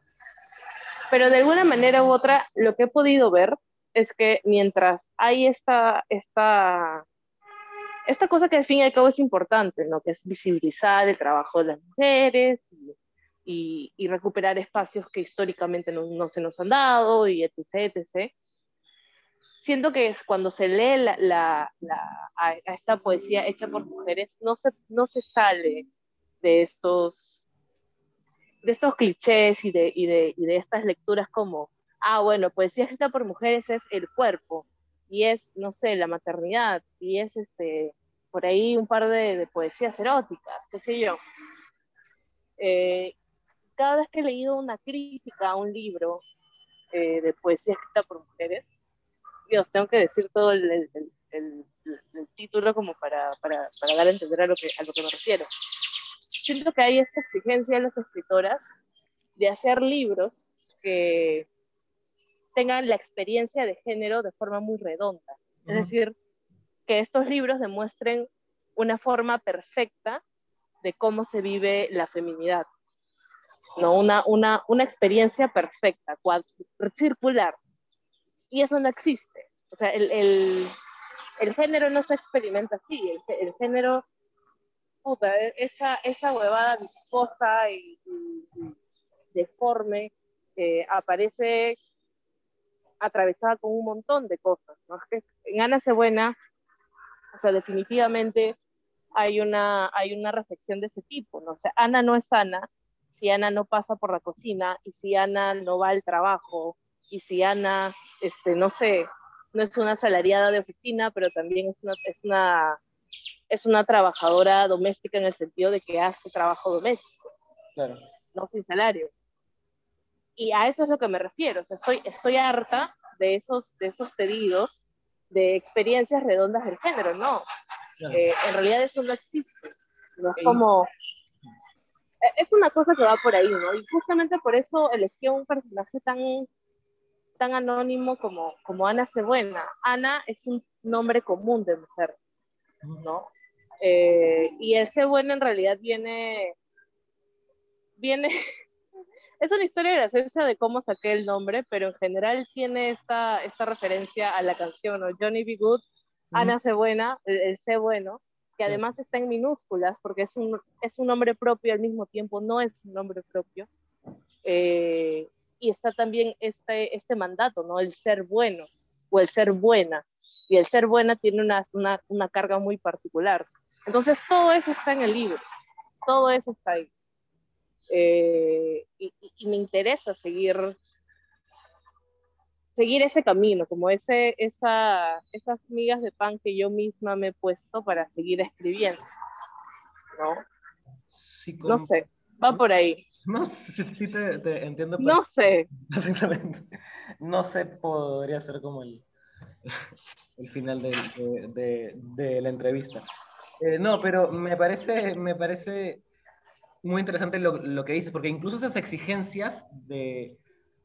Pero de alguna manera u otra, lo que he podido ver es que mientras hay esta, esta esta cosa que al fin y al cabo es importante, ¿no? que es visibilizar el trabajo de las mujeres y, recuperar espacios que históricamente no, se nos han dado y etc. Siento que cuando se lee la, la, la, a, esta poesía hecha por mujeres, no se, no se sale de estos, de estos clichés y de, y, de, y de estas lecturas como, ah, bueno, poesía escrita por mujeres es el cuerpo, y es, no sé, la maternidad, y es este, por ahí un par de, poesías eróticas, qué sé yo. Eh, cada vez que he leído una crítica a un libro eh, de poesía escrita por mujeres, Dios, tengo que decir todo el, el, el, el título como para, para, para, dar a entender a lo, que, a lo que me refiero. Siento que hay esta exigencia de las escritoras de hacer libros que tengan la experiencia de género de forma muy redonda. Es decir, que estos libros demuestren una forma perfecta de cómo se vive la feminidad. ¿no? Una, una, una experiencia perfecta, circular. Y eso no existe. O sea, el, el, el género no se experimenta así. El, el género, puta, esa, esa huevada viscosa y, deforme aparece atravesada con un montón de cosas. ¿no? Es que en Ana Cebuena, o sea, definitivamente hay una, hay una reflexión de ese tipo. ¿no? O sea, Ana no es Ana si Ana no pasa por la cocina y si Ana no va al trabajo y si Ana, este, no sé, no es una salariada de oficina, pero también es una, es una trabajadora doméstica en el sentido de que hace trabajo doméstico, claro. no sin salario y a eso es lo que me refiero. O sea, estoy, estoy harta de esos, de esos pedidos de experiencias redondas del género. No, claro. eh, en realidad eso no existe. No es como... Eh, es una cosa que va por ahí, ¿no? Y justamente por eso elegí un personaje tan, tan anónimo como, como Ana Cebuena. Ana es un nombre común de mujer, ¿no? Eh, y el Cebuena en realidad viene, viene es una historia graciosa de cómo saqué el nombre, pero en general tiene esta, esta referencia a la canción, ¿no? Johnny B. Good, Ana C. Buena, el, el C. Bueno, que además está en minúsculas porque es un, es un nombre propio al mismo tiempo, no es un nombre propio. Eh, y está también este, este mandato, ¿no? El ser bueno o el ser buena. Y el ser buena tiene una, una, una carga muy particular. Entonces todo eso está en el libro, todo eso está ahí. Eh, y, y, me interesa seguir seguir ese camino, como ese, esa, esas migas de pan que yo misma me he puesto para seguir escribiendo. ¿No? Sí, No sé, va por ahí. No, sí, sí te, te entiendo. No sé. Perfectamente. No sé, podría ser como el, el final de, de, de, de la entrevista. Eh, no, pero me parece, me parece muy interesante lo, lo, que dices, porque incluso esas exigencias de,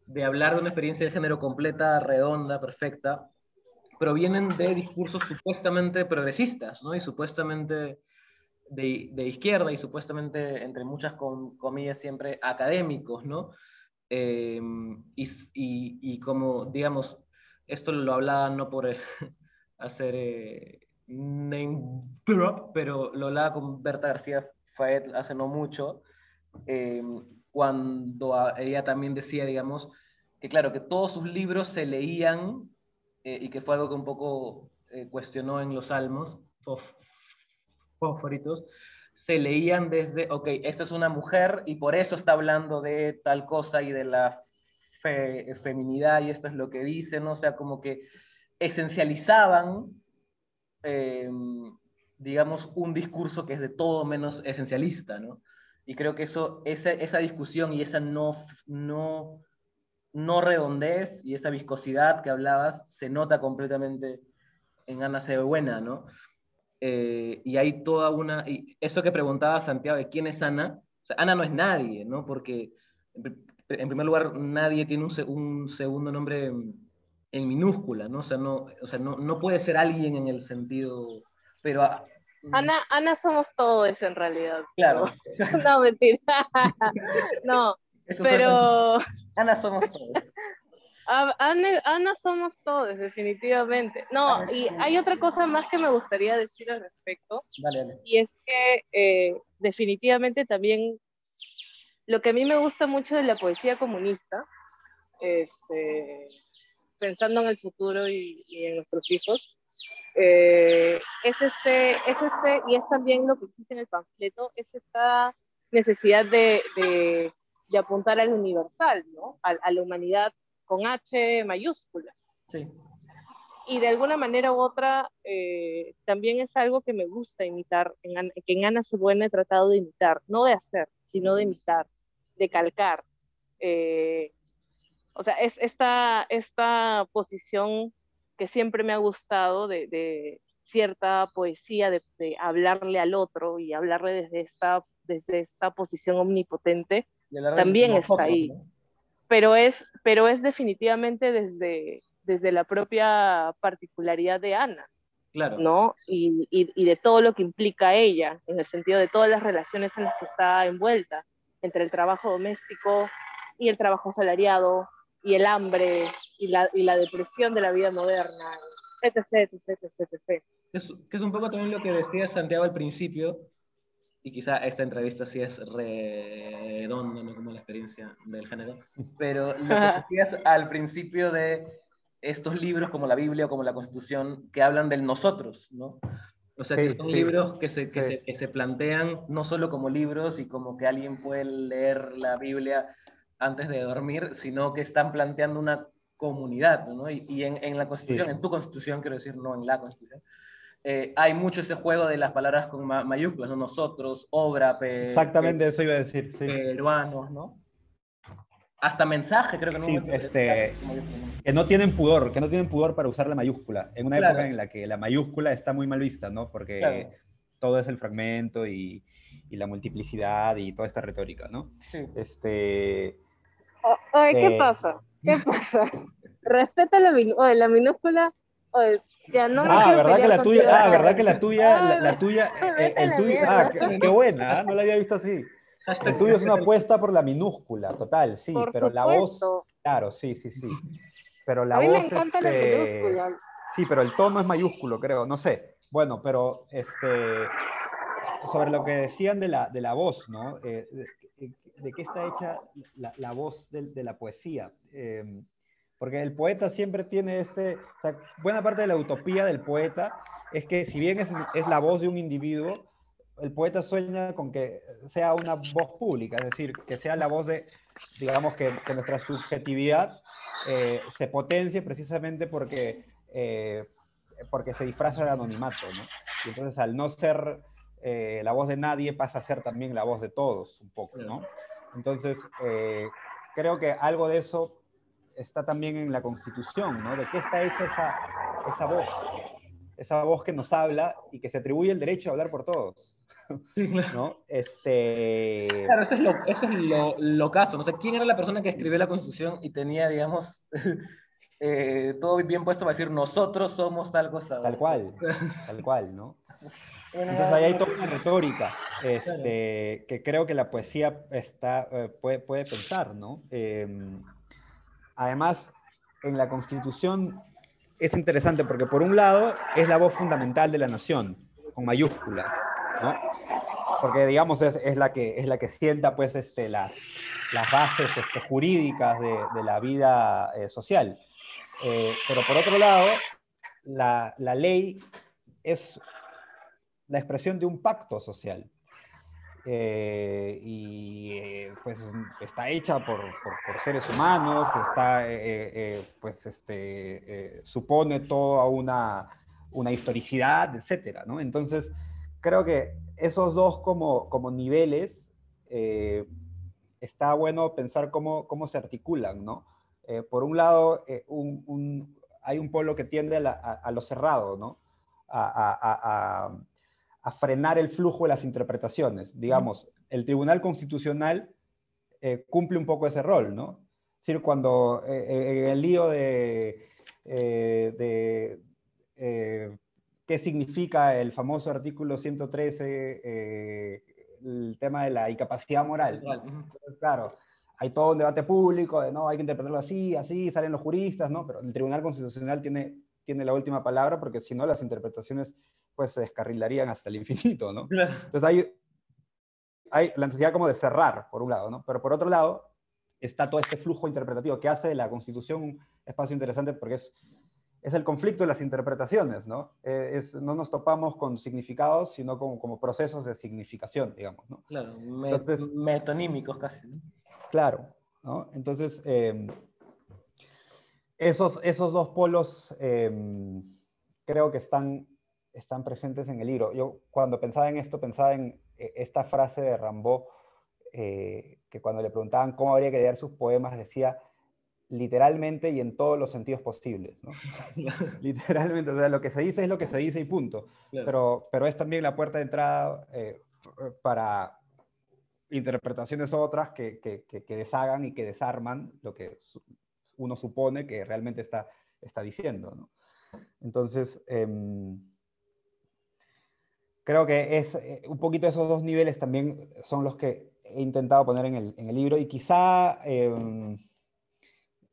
de hablar de una experiencia de género completa, redonda, perfecta, provienen de discursos supuestamente progresistas, ¿no? Y supuestamente de, de izquierda y supuestamente, entre muchas com comillas, siempre académicos, ¿no? Eh, y, y, y, como, digamos, esto lo hablaba no por hacer eh, name drop, pero lo con Berta García Faet hace no mucho, eh, cuando ella también decía, digamos, que claro, que todos sus libros se leían, eh, y que fue algo que un poco eh, cuestionó en los salmos, fosforitos, se leían desde, ok, esta es una mujer y por eso está hablando de tal cosa y de la fe, feminidad y esto es lo que dice, ¿no? O sea, como que esencializaban, eh, digamos, un discurso que es de todo menos esencialista, ¿no? Y creo que eso, esa, esa discusión y esa no, no, no redondez y esa viscosidad que hablabas se nota completamente en Ana se buena, ¿no? Eh, y hay toda una, y eso que preguntaba Santiago de quién es Ana, o sea, Ana no es nadie, ¿no? Porque en primer lugar nadie tiene un, un segundo nombre en, minúscula, ¿no? O sea, no, o sea no, no, puede ser alguien en el sentido, pero... A, Ana, Ana somos todos en realidad. Claro. No, no mentira. no, eso pero... Ana somos todos. Ana, Ana, somos todos, definitivamente. No, y hay otra cosa más que me gustaría decir al respecto. Dale, dale. Y es que eh, definitivamente también lo que a mí me gusta mucho de la poesía comunista, este, pensando en el futuro y, y en nuestros hijos, eh, es, este, es este, y es también lo que existe en el panfleto, es esta necesidad de, de, de apuntar al universal, ¿no? a, a la humanidad con H mayúscula. Sí. Y de alguna manera u otra, eh, también es algo que me gusta imitar, en, que en Ana Cebuena he tratado de imitar, no de hacer, sino de imitar, de calcar. Eh, o sea, es esta, esta posición que siempre me ha gustado de, de cierta poesía, de, de, hablarle al otro y hablarle desde esta, desde esta posición omnipotente, también está ahí. ¿no? pero es, pero es definitivamente desde, desde la propia particularidad de Ana. Claro. ¿no? Y, y, y, de todo lo que implica ella, en el sentido de todas las relaciones en las que está envuelta, entre el trabajo doméstico y el trabajo salariado, y el hambre, y la, y la depresión de la vida moderna, etc, etc, etc, etc. Es, que es un poco también lo que decía Santiago al principio, y quizá esta entrevista sí es redonda, no como la experiencia del género, pero lo que decías al principio de estos libros como la Biblia o como la Constitución que hablan del nosotros, ¿no? O sea, sí, que son sí, libros que se, que, sí. se, que se plantean no solo como libros y como que alguien puede leer la Biblia antes de dormir, sino que están planteando una comunidad, ¿no? Y, y en, en, la Constitución, en tu Constitución, quiero decir, no en la Constitución, eh, hay mucho ese juego de las palabras con ma mayúsculas, ¿no? Nosotros, obra, pe Exactamente pe eso iba a decir, sí. peruanos, ¿no? Hasta mensaje, creo que no. Sí, este, que no tienen pudor, que no tienen pudor para usar la mayúscula, en una claro. época en la que la mayúscula está muy mal vista, ¿no? Porque claro. todo es el fragmento y, y, la multiplicidad y toda esta retórica, ¿no? Sí. Este... Oye, ¿qué eh... pasa? ¿Qué pasa? Respeta la, la minúscula ya no ah, ¿verdad que la tuya? Ah, ¿verdad que la tuya, la, la tuya, el, el tuyo, ah, qué, qué, buena, ¿eh? no la había visto así. El tuyo es una apuesta por la minúscula, total, sí, Por pero la voz, claro, sí, sí, sí. Pero la A mí me voz, encanta la este, minúscula. Sí, pero el tono es mayúsculo, creo, no sé. Bueno, pero este, sobre lo que decían de la, de la voz, ¿no? Eh, de, qué está hecha la, la voz de, de la poesía. Eh, porque el poeta siempre tiene este, o sea, buena parte de la utopía del poeta es que si bien es, es la voz de un individuo, el poeta sueña con que sea una voz pública, es decir, que sea la voz de, digamos, que, que nuestra subjetividad eh, se potencie precisamente porque, eh, porque se disfraza de anonimato, ¿no? Y entonces al no ser eh, la voz de nadie pasa a ser también la voz de todos, un poco, ¿no? Entonces, eh, creo que algo de eso está también en la Constitución, ¿no? ¿De qué está hecha esa, esa voz? Esa voz que nos habla y que se atribuye el derecho a hablar por todos, Sí, claro. ¿no? Este... Claro, eso es, lo, eso es lo, lo caso. No sé quién era la persona que escribió la Constitución y tenía, digamos, eh, todo bien puesto para decir nosotros somos tal cosa. Tal cual, tal cual, ¿no? Entonces ahí hay toda una retórica este, que creo que la poesía está, eh, puede, puede pensar, ¿no? Eh, además, en la Constitución es interesante porque por un lado es la voz fundamental de la nación, con mayúscula, ¿no? Porque digamos es, es la, que, es la que sienta pues este, las, las bases este, jurídicas de, de la vida eh, social. Eh, pero por otro lado, la, la ley es la expresión de un pacto social. Eh, y eh, pues está hecha por, por- seres humanos, está, eh, pues este, supone toda una, una historicidad, etcétera, ¿no? Entonces, creo que esos dos como, como niveles, está bueno pensar cómo, cómo se articulan, ¿no? Por un lado, hay un polo que tiende a, a- lo cerrado, ¿no? A- a- frenar el flujo de las interpretaciones. Digamos, el Tribunal Constitucional eh, cumple un poco ese rol, ¿no? Es decir, cuando eh, eh, el lío de, eh, de qué significa el famoso artículo 113, eh, el tema de la incapacidad moral. claro, hay todo un debate público de no, hay que interpretarlo así, así, salen los juristas, ¿no? Pero el Tribunal Constitucional tiene, tiene la última palabra porque si no las interpretaciones pues se descarrilarían hasta el infinito, ¿no? Entonces hay, hay la necesidad como de cerrar, por un lado, ¿no? Pero por otro lado está todo este flujo interpretativo que hace de la Constitución un espacio interesante porque es, es el conflicto de las interpretaciones, ¿no? Eh, es, no nos topamos con significados, sino como, como procesos de significación, digamos, ¿no? Claro, me- Entonces- metonímicos casi. ¿no? Claro, ¿no? Entonces, eh, esos, esos dos polos eh, creo que están, están presentes en el libro. Yo cuando pensaba en esto, pensaba en eh, esta frase de Rambaud, eh, que cuando le preguntaban cómo habría que leer sus poemas, decía literalmente y en todos los sentidos posibles, ¿no? literalmente, o sea, lo que se dice es lo que se dice y punto Claro. pero, pero es también la puerta de entrada eh, para interpretaciones otras que, que, que- que deshagan y que desarman lo que uno supone que realmente está, está diciendo. ¿no? Entonces, em, creo que es eh, un poquito esos dos niveles también son los que he intentado poner en el, en el libro y quizá em,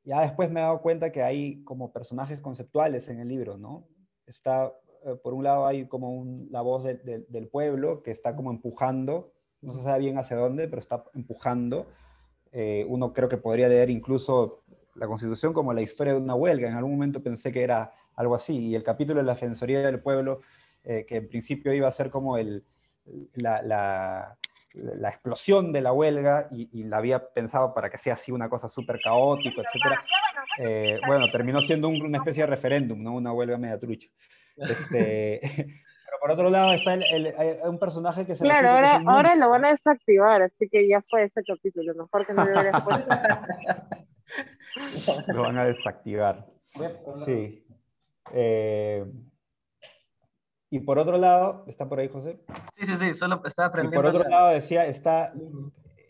ya después me he dado cuenta que hay como personajes conceptuales en el libro, ¿no? Está, eh, por un lado hay como la voz de- del pueblo que está como empujando, no se sabe bien hacia dónde, pero está empujando. Eh, uno creo que podría leer incluso la Constitución como la historia de una huelga. En algún momento pensé que era algo así. Y el capítulo de la Defensoría del Pueblo, eh, que en principio iba a ser como el, la, la- la explosión de la huelga, y, y la había pensado para que sea así una cosa súper caótica, etcétera. Eh, bueno, terminó siendo un- una especie de referéndum, ¿no? Una huelga media trucha. Este, pero por otro lado está el- el- hay un personaje que se Claro, ahora, el ahora lo van a desactivar, así que ya fue ese capítulo. Mejor que no lo hubieras puesto. Lo van a desactivar. Sí. Eh, y por otro lado, ¿está por ahí José? Sí, sí, sí, solo estaba Y aprendiendo. por otro lado decía, está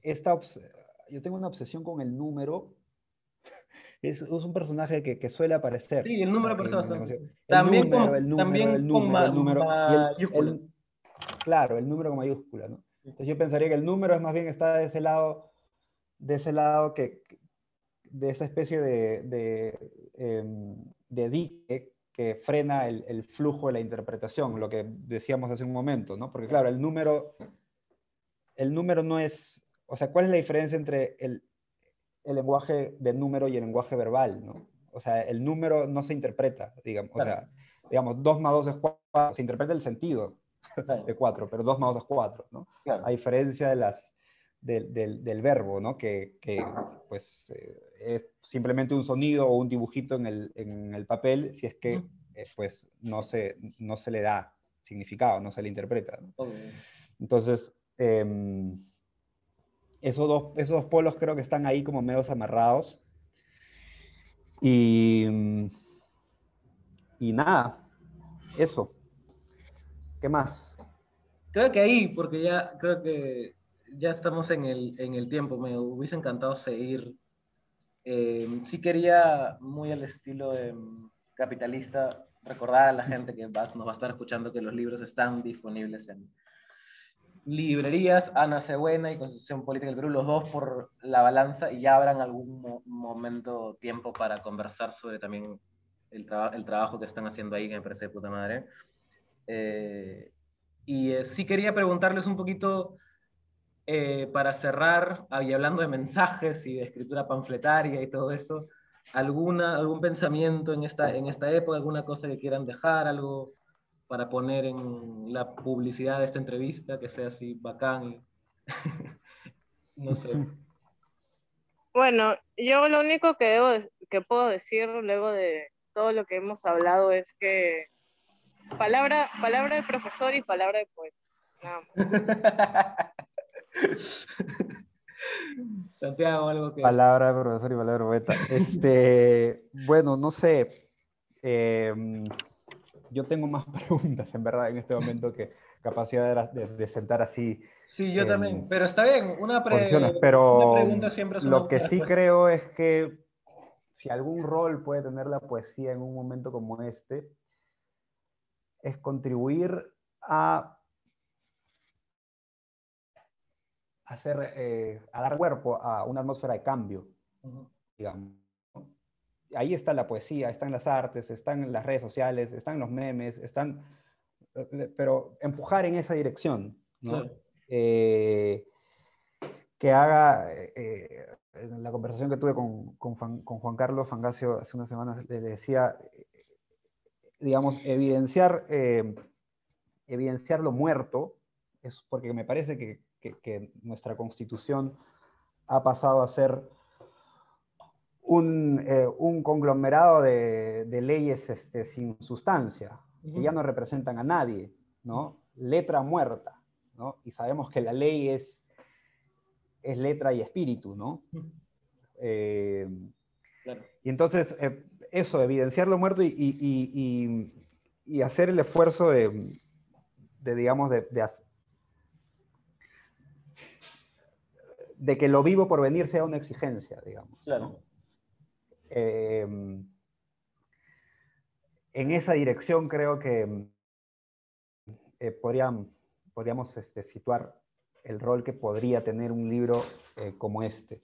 esta yo tengo una obsesión con el número. Es, es un personaje que, que suele aparecer. Sí, el número aparece bastante. También número, con- el número, también el número, el número. y mayúscula. el- claro, el número con mayúscula, ¿no? Entonces yo pensaría que el número es más bien está de ese lado, de ese lado que, de esa especie de, de, em, de dique que frena el, el, flujo de la interpretación, lo que decíamos hace un momento, ¿no? Porque claro, el número, el número no es, o sea, ¿cuál es la diferencia entre el, el lenguaje de número y el lenguaje verbal, ¿no? O sea, el número no se interpreta, digamos, o sea, digamos, 2 más 2 es 4, se interpreta el sentido de 4, pero 2 más 2 es 4, ¿no? A diferencia de las, del, del, del verbo, ¿no? Que, que pues eh, es simplemente un sonido o un dibujito en el, en el papel, si es que eh, pues no se, no se le da significado, no se le interpreta. ¿no? Entonces, eh, esos, dos, esos dos polos creo que están ahí como medios amarrados. Y, y nada, eso. ¿Qué más? Creo que ahí, porque ya creo que ya estamos en el, en el tiempo, me hubiese encantado seguir. Eh, sí quería, muy al estilo de, capitalista, recordar a la gente que va, nos va a estar escuchando que los libros están disponibles en librerías, Ana Cebuena y Constitución Política del Perú, los dos por la balanza, y ya habrán algún mo momento, tiempo para conversar sobre también el, tra el, trabajo que están haciendo ahí, que me parece de puta madre. Eh, y eh, sí quería preguntarles un poquito eh, para cerrar, y hablando de mensajes y de escritura panfletaria y todo eso, alguna, algún pensamiento en esta, en esta época, alguna cosa que quieran dejar, algo para poner en la publicidad de esta entrevista, que sea así bacán. Y... no sé. Bueno, yo lo único que, debo, que puedo decir luego de todo lo que hemos hablado es que palabra, palabra de profesor y palabra de poeta. Nada Santiago, algo que... Palabra de profesor y palabra poeta. Este, bueno, no sé. Eh, yo tengo más preguntas, en verdad, en este momento que capacidad de, de, de sentar así. Sí, yo eh, también, pero está bien, una, pre pero una pregunta siempre es Lo que sí respuesta. creo es que si algún rol puede tener la poesía en un momento como este, es contribuir a hacer, eh, a dar cuerpo a una atmósfera de cambio, uh -huh. digamos ahí está la poesía, están las artes, están las redes sociales, están los memes, están, pero empujar en esa dirección, ¿no? Sí. Eh, que haga, eh, en la conversación que tuve con, con, con, Juan Carlos Fangasio hace unas semanas, le decía, digamos, evidenciar, eh, evidenciar lo muerto, es porque me parece que, que, que nuestra constitución ha pasado a ser un, eh, un conglomerado de, de leyes este, sin sustancia, uh -huh. que ya no representan a nadie, ¿no? Letra muerta, ¿no? Y sabemos que la ley es, es letra y espíritu, ¿no? Uh -huh. eh, claro. Y entonces, eh, eso, evidenciar lo muerto y, y, y, y, hacer el esfuerzo de, de digamos, de, de, de, que lo vivo por venir sea una exigencia, digamos. Claro. ¿no? Eh, en esa dirección creo que eh, podrían, podríamos este, situar el rol que podría tener un libro eh, como este.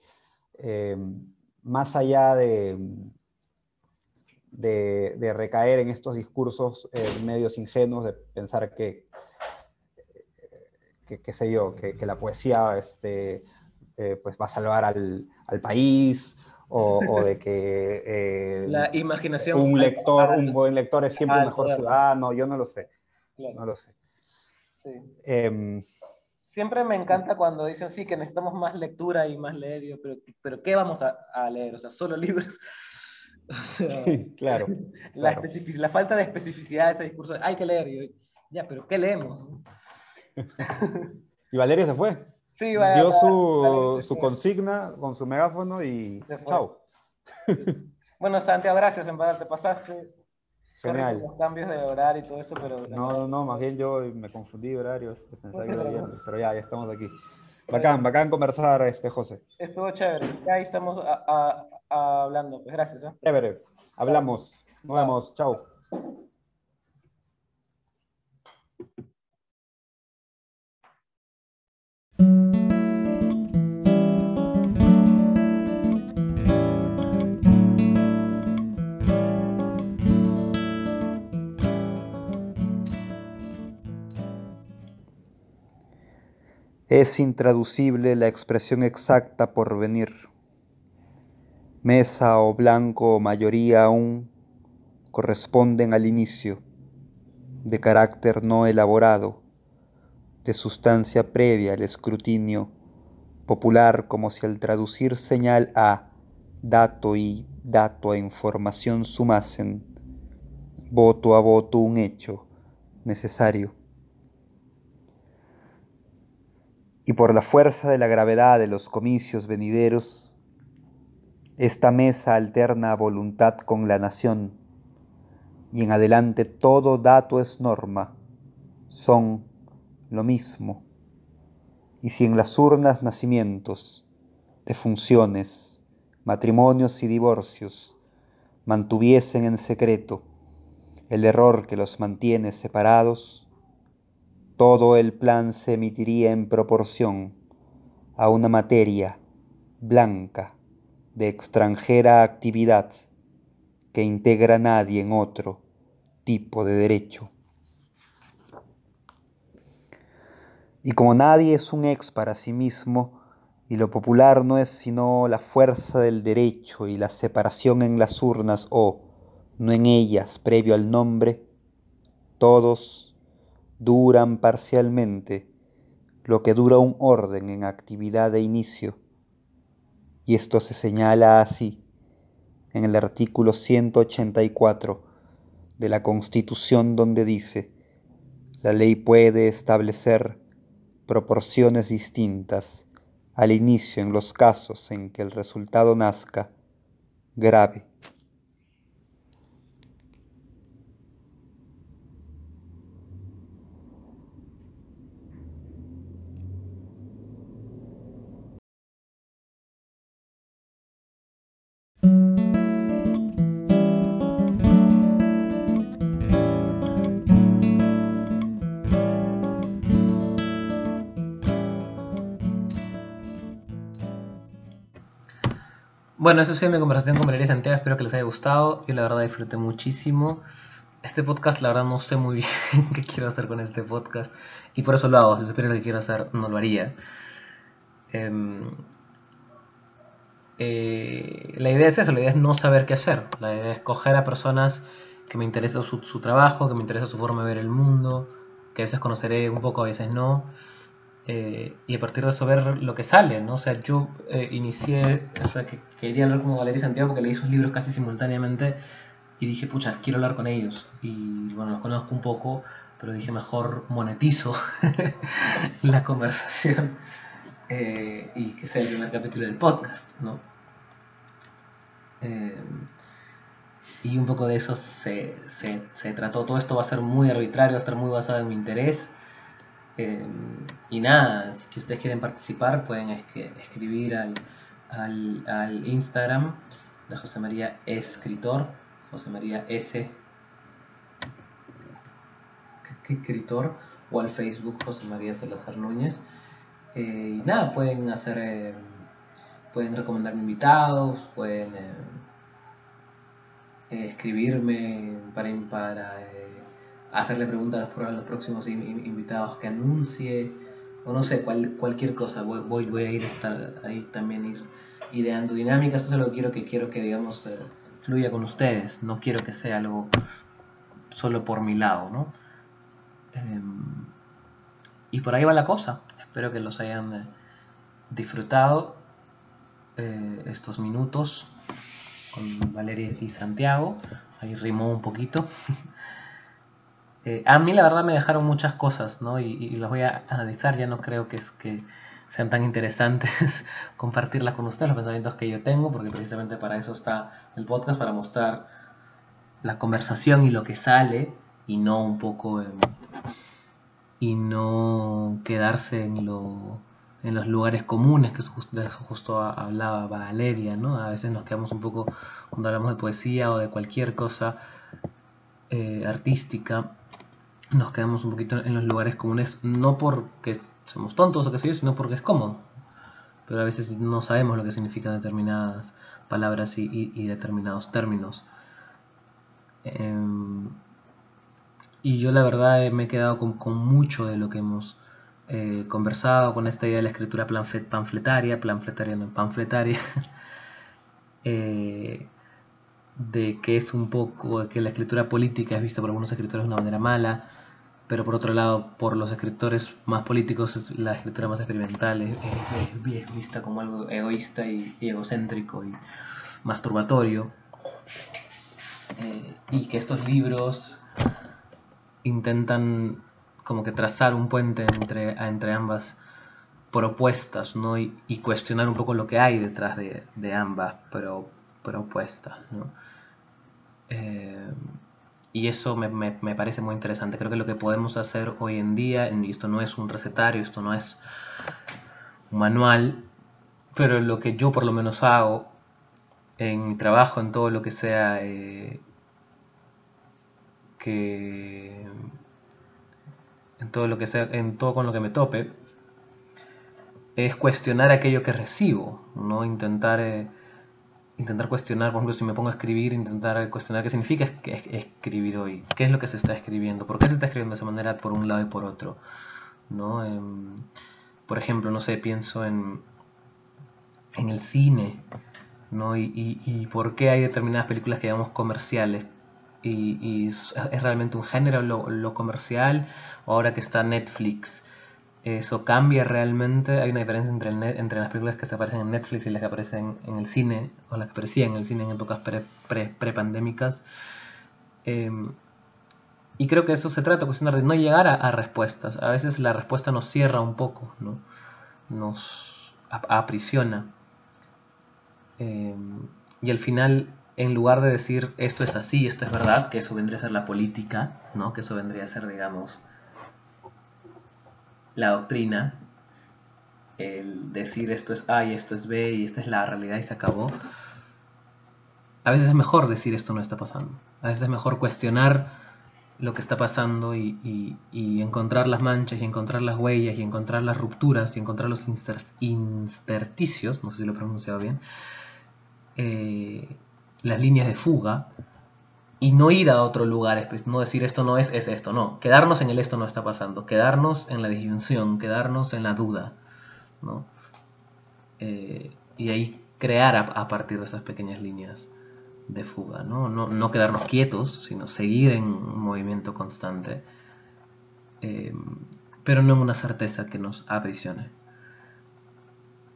Más allá de, de, de, recaer en estos discursos medios ingenuos de pensar que, que qué sé yo, que, que la poesía este, pues va a salvar al, al país o, o, de que eh, la imaginación un lector, un buen lector es siempre un mejor ciudadano, yo no lo sé. Claro. No lo sé. Sí. Eh, siempre me encanta cuando dicen sí que necesitamos más lectura y más leer, yo, pero, pero ¿qué vamos a, a, leer? O sea, solo libros. O sea, sí, claro. La, claro. la, falta de especificidad de ese discurso, hay que leer. Yo, ya, pero ¿qué leemos? y Valeria se fue. Sí, dio su, su consigna con su megáfono y chao. Bueno, Santiago, gracias, en verdad, te pasaste. Genial. Los cambios de horario y todo eso, pero... No, no, más bien yo me confundí de horarios, pensaba que pero ya, ya estamos aquí. Bacán, bacán conversar, este, José. Estuvo chévere, ahí estamos a, a, a hablando, pues gracias. ¿eh? Chévere, hablamos, nos vemos, chao. Es intraducible la expresión exacta por venir. Mesa o blanco o mayoría aún corresponden al inicio, de carácter no elaborado, de sustancia previa al escrutinio popular como si al traducir señal a dato y dato a información sumasen, voto a voto un hecho necesario. Y por la fuerza de la gravedad de los comicios venideros, esta mesa alterna voluntad con la nación, y en adelante todo dato es norma, son lo mismo. Y si en las urnas nacimientos, defunciones, matrimonios y divorcios mantuviesen en secreto el error que los mantiene separados, todo el plan se emitiría en proporción a una materia blanca de extranjera actividad que integra a nadie en otro tipo de derecho. Y como nadie es un ex para sí mismo, y lo popular no es sino la fuerza del derecho y la separación en las urnas o, no en ellas, previo al nombre, todos duran parcialmente lo que dura un orden en actividad de inicio. Y esto se señala así en el artículo 184 de la Constitución donde dice, la ley puede establecer proporciones distintas al inicio en los casos en que el resultado nazca grave. Bueno, eso sí, mi conversación con Valeria Santiago. Espero que les haya gustado. Yo la verdad disfruté muchísimo. Este podcast, la verdad, no sé muy bien qué quiero hacer con este podcast. Y por eso lo hago. Si supiera lo que quiero hacer, no lo haría. Em, eh, la idea es eso, la idea es no saber qué hacer. La idea es coger a personas que me interesa su, su trabajo, que me interesa su forma de ver el mundo, que a veces conoceré un poco, a veces no eh, y a partir de eso ver lo que sale, ¿no? O sea, yo eh, inicié, o sea, que quería hablar con Valeria Santiago porque leí sus libros casi simultáneamente y dije, pucha, quiero hablar con ellos. Y bueno, los conozco un poco, pero dije, mejor monetizo la conversación eh, y que sea el primer capítulo del podcast, ¿no? y un poco de eso se, se, se trató. Todo esto va a ser muy arbitrario, va a estar muy basado en mi interés eh, y nada, si ustedes quieren participar, pueden escribir al, al, Instagram de José María Escritor, José María S. Escritor, o al Facebook José María Salazar Núñez. Eh, y nada, pueden hacer, eh, pueden recomendarme invitados, pueden escribirme para, para hacerle preguntas a los, próximos invitados que anuncie, o no sé, cual, cualquier cosa. Voy, voy, a ir estar ahí también ir ideando dinámicas. Eso es lo que quiero que quiero que digamos eh, fluya con ustedes. No quiero que sea algo solo por mi lado, ¿no? Em, y por ahí va la cosa. Espero que los hayan eh, disfrutado eh, estos minutos con Valeria y Santiago. Ahí rimó un poquito. Eh, a mí la verdad me dejaron muchas cosas, ¿no? Y, y, las voy a analizar, ya no creo que, sean tan interesantes compartirlas con ustedes, los pensamientos que yo tengo, porque precisamente para eso está el podcast, para mostrar la conversación y lo que sale, y no un poco y no quedarse en, lo, en los lugares comunes, que de eso justo hablaba Valeria, ¿no? A veces nos quedamos un poco, cuando hablamos de poesía o de cualquier cosa eh, artística, nos quedamos un poquito en los lugares comunes, no porque somos tontos o qué sé yo, sino porque es cómodo. Pero a veces no sabemos lo que significan determinadas palabras y, determinados términos. Em, y yo la verdad me he quedado con, mucho de lo que hemos eh, conversado con esta idea de la escritura panfletaria, panfletaria, no, panfletaria, eh, de que es un poco, que la escritura política es vista por algunos escritores de una manera mala, pero por otro lado, por los escritores más políticos, la escritura más experimental es, vista como algo egoísta y, egocéntrico y masturbatorio. Eh, y que estos libros intentan como que trazar un puente entre, entre ambas propuestas, ¿no? Y, y cuestionar un poco lo que hay detrás de, de ambas pro- propuestas, ¿no? Eh, y eso me, me- me parece muy interesante. Creo que lo que podemos hacer hoy en día, y esto no es un recetario, esto no es un manual, pero lo que yo por lo menos hago en mi trabajo, en todo lo que sea eh, que en todo lo que sea, en todo con lo que me tope, es cuestionar aquello que recibo, ¿no? Intentar, eh, intentar cuestionar, por ejemplo, si me pongo a escribir, intentar cuestionar qué significa es- es- escribir hoy, qué es lo que se está escribiendo, por qué se está escribiendo de esa manera por un lado y por otro, ¿no? Em, por ejemplo, no sé, pienso en, en el cine, ¿no? Y, y- por qué hay determinadas películas que llamamos comerciales. Y, y es, es realmente un género lo, lo comercial, o ahora que está Netflix, eso cambia realmente. Hay una diferencia entre, el entre las películas que se aparecen en Netflix y las que aparecen en el cine, o las que aparecían en el cine en épocas pre- pre- pre-pandémicas. Em, y creo que eso se trata de cuestionar de no llegar a, respuestas. A veces la respuesta nos cierra un poco, ¿no? nos ap- aprisiona. Eh, y al final, en lugar de decir esto es así, esto es verdad, que eso vendría a ser la política, ¿no? que eso vendría a ser, digamos, la doctrina, el decir esto es A y esto es B y esta es la realidad y se acabó, a veces es mejor decir esto no está pasando. A veces es mejor cuestionar lo que está pasando y, y- encontrar las manchas y encontrar las huellas y encontrar las rupturas y encontrar los intersticios, no sé si lo he pronunciado bien, eh, las líneas de fuga y no ir a otro lugar, espe- no decir esto no es, es esto, no, quedarnos en el esto no está pasando, quedarnos en la disyunción, quedarnos en la duda, ¿no? Eh, y ahí crear a, a partir de esas pequeñas líneas de fuga, ¿no? No, no quedarnos quietos, sino seguir en un movimiento constante, eh, pero no en una certeza que nos aprisione.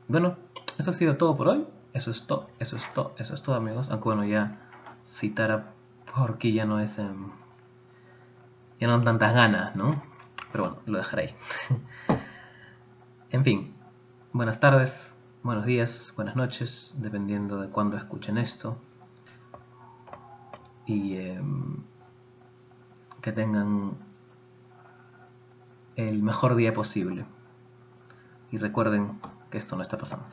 Bueno, eso ha sido todo por hoy. Eso es todo, eso es todo, eso es todo, amigos. Aunque bueno, ya citar a Porky ya no es. em, ya no dan tantas ganas, ¿no? Pero bueno, lo dejaré ahí. en fin, buenas tardes, buenos días, buenas noches, dependiendo de cuándo escuchen esto. Y em, que tengan el mejor día posible. Y recuerden que esto no está pasando.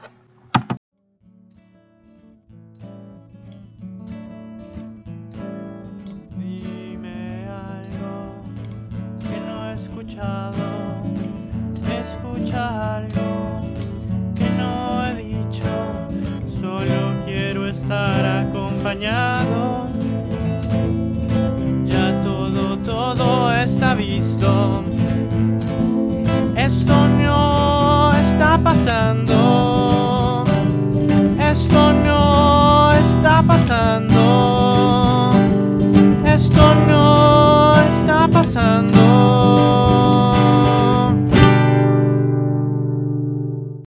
Ya todo, todo está visto. Esto no está pasando. Esto no está pasando. Esto no está pasando.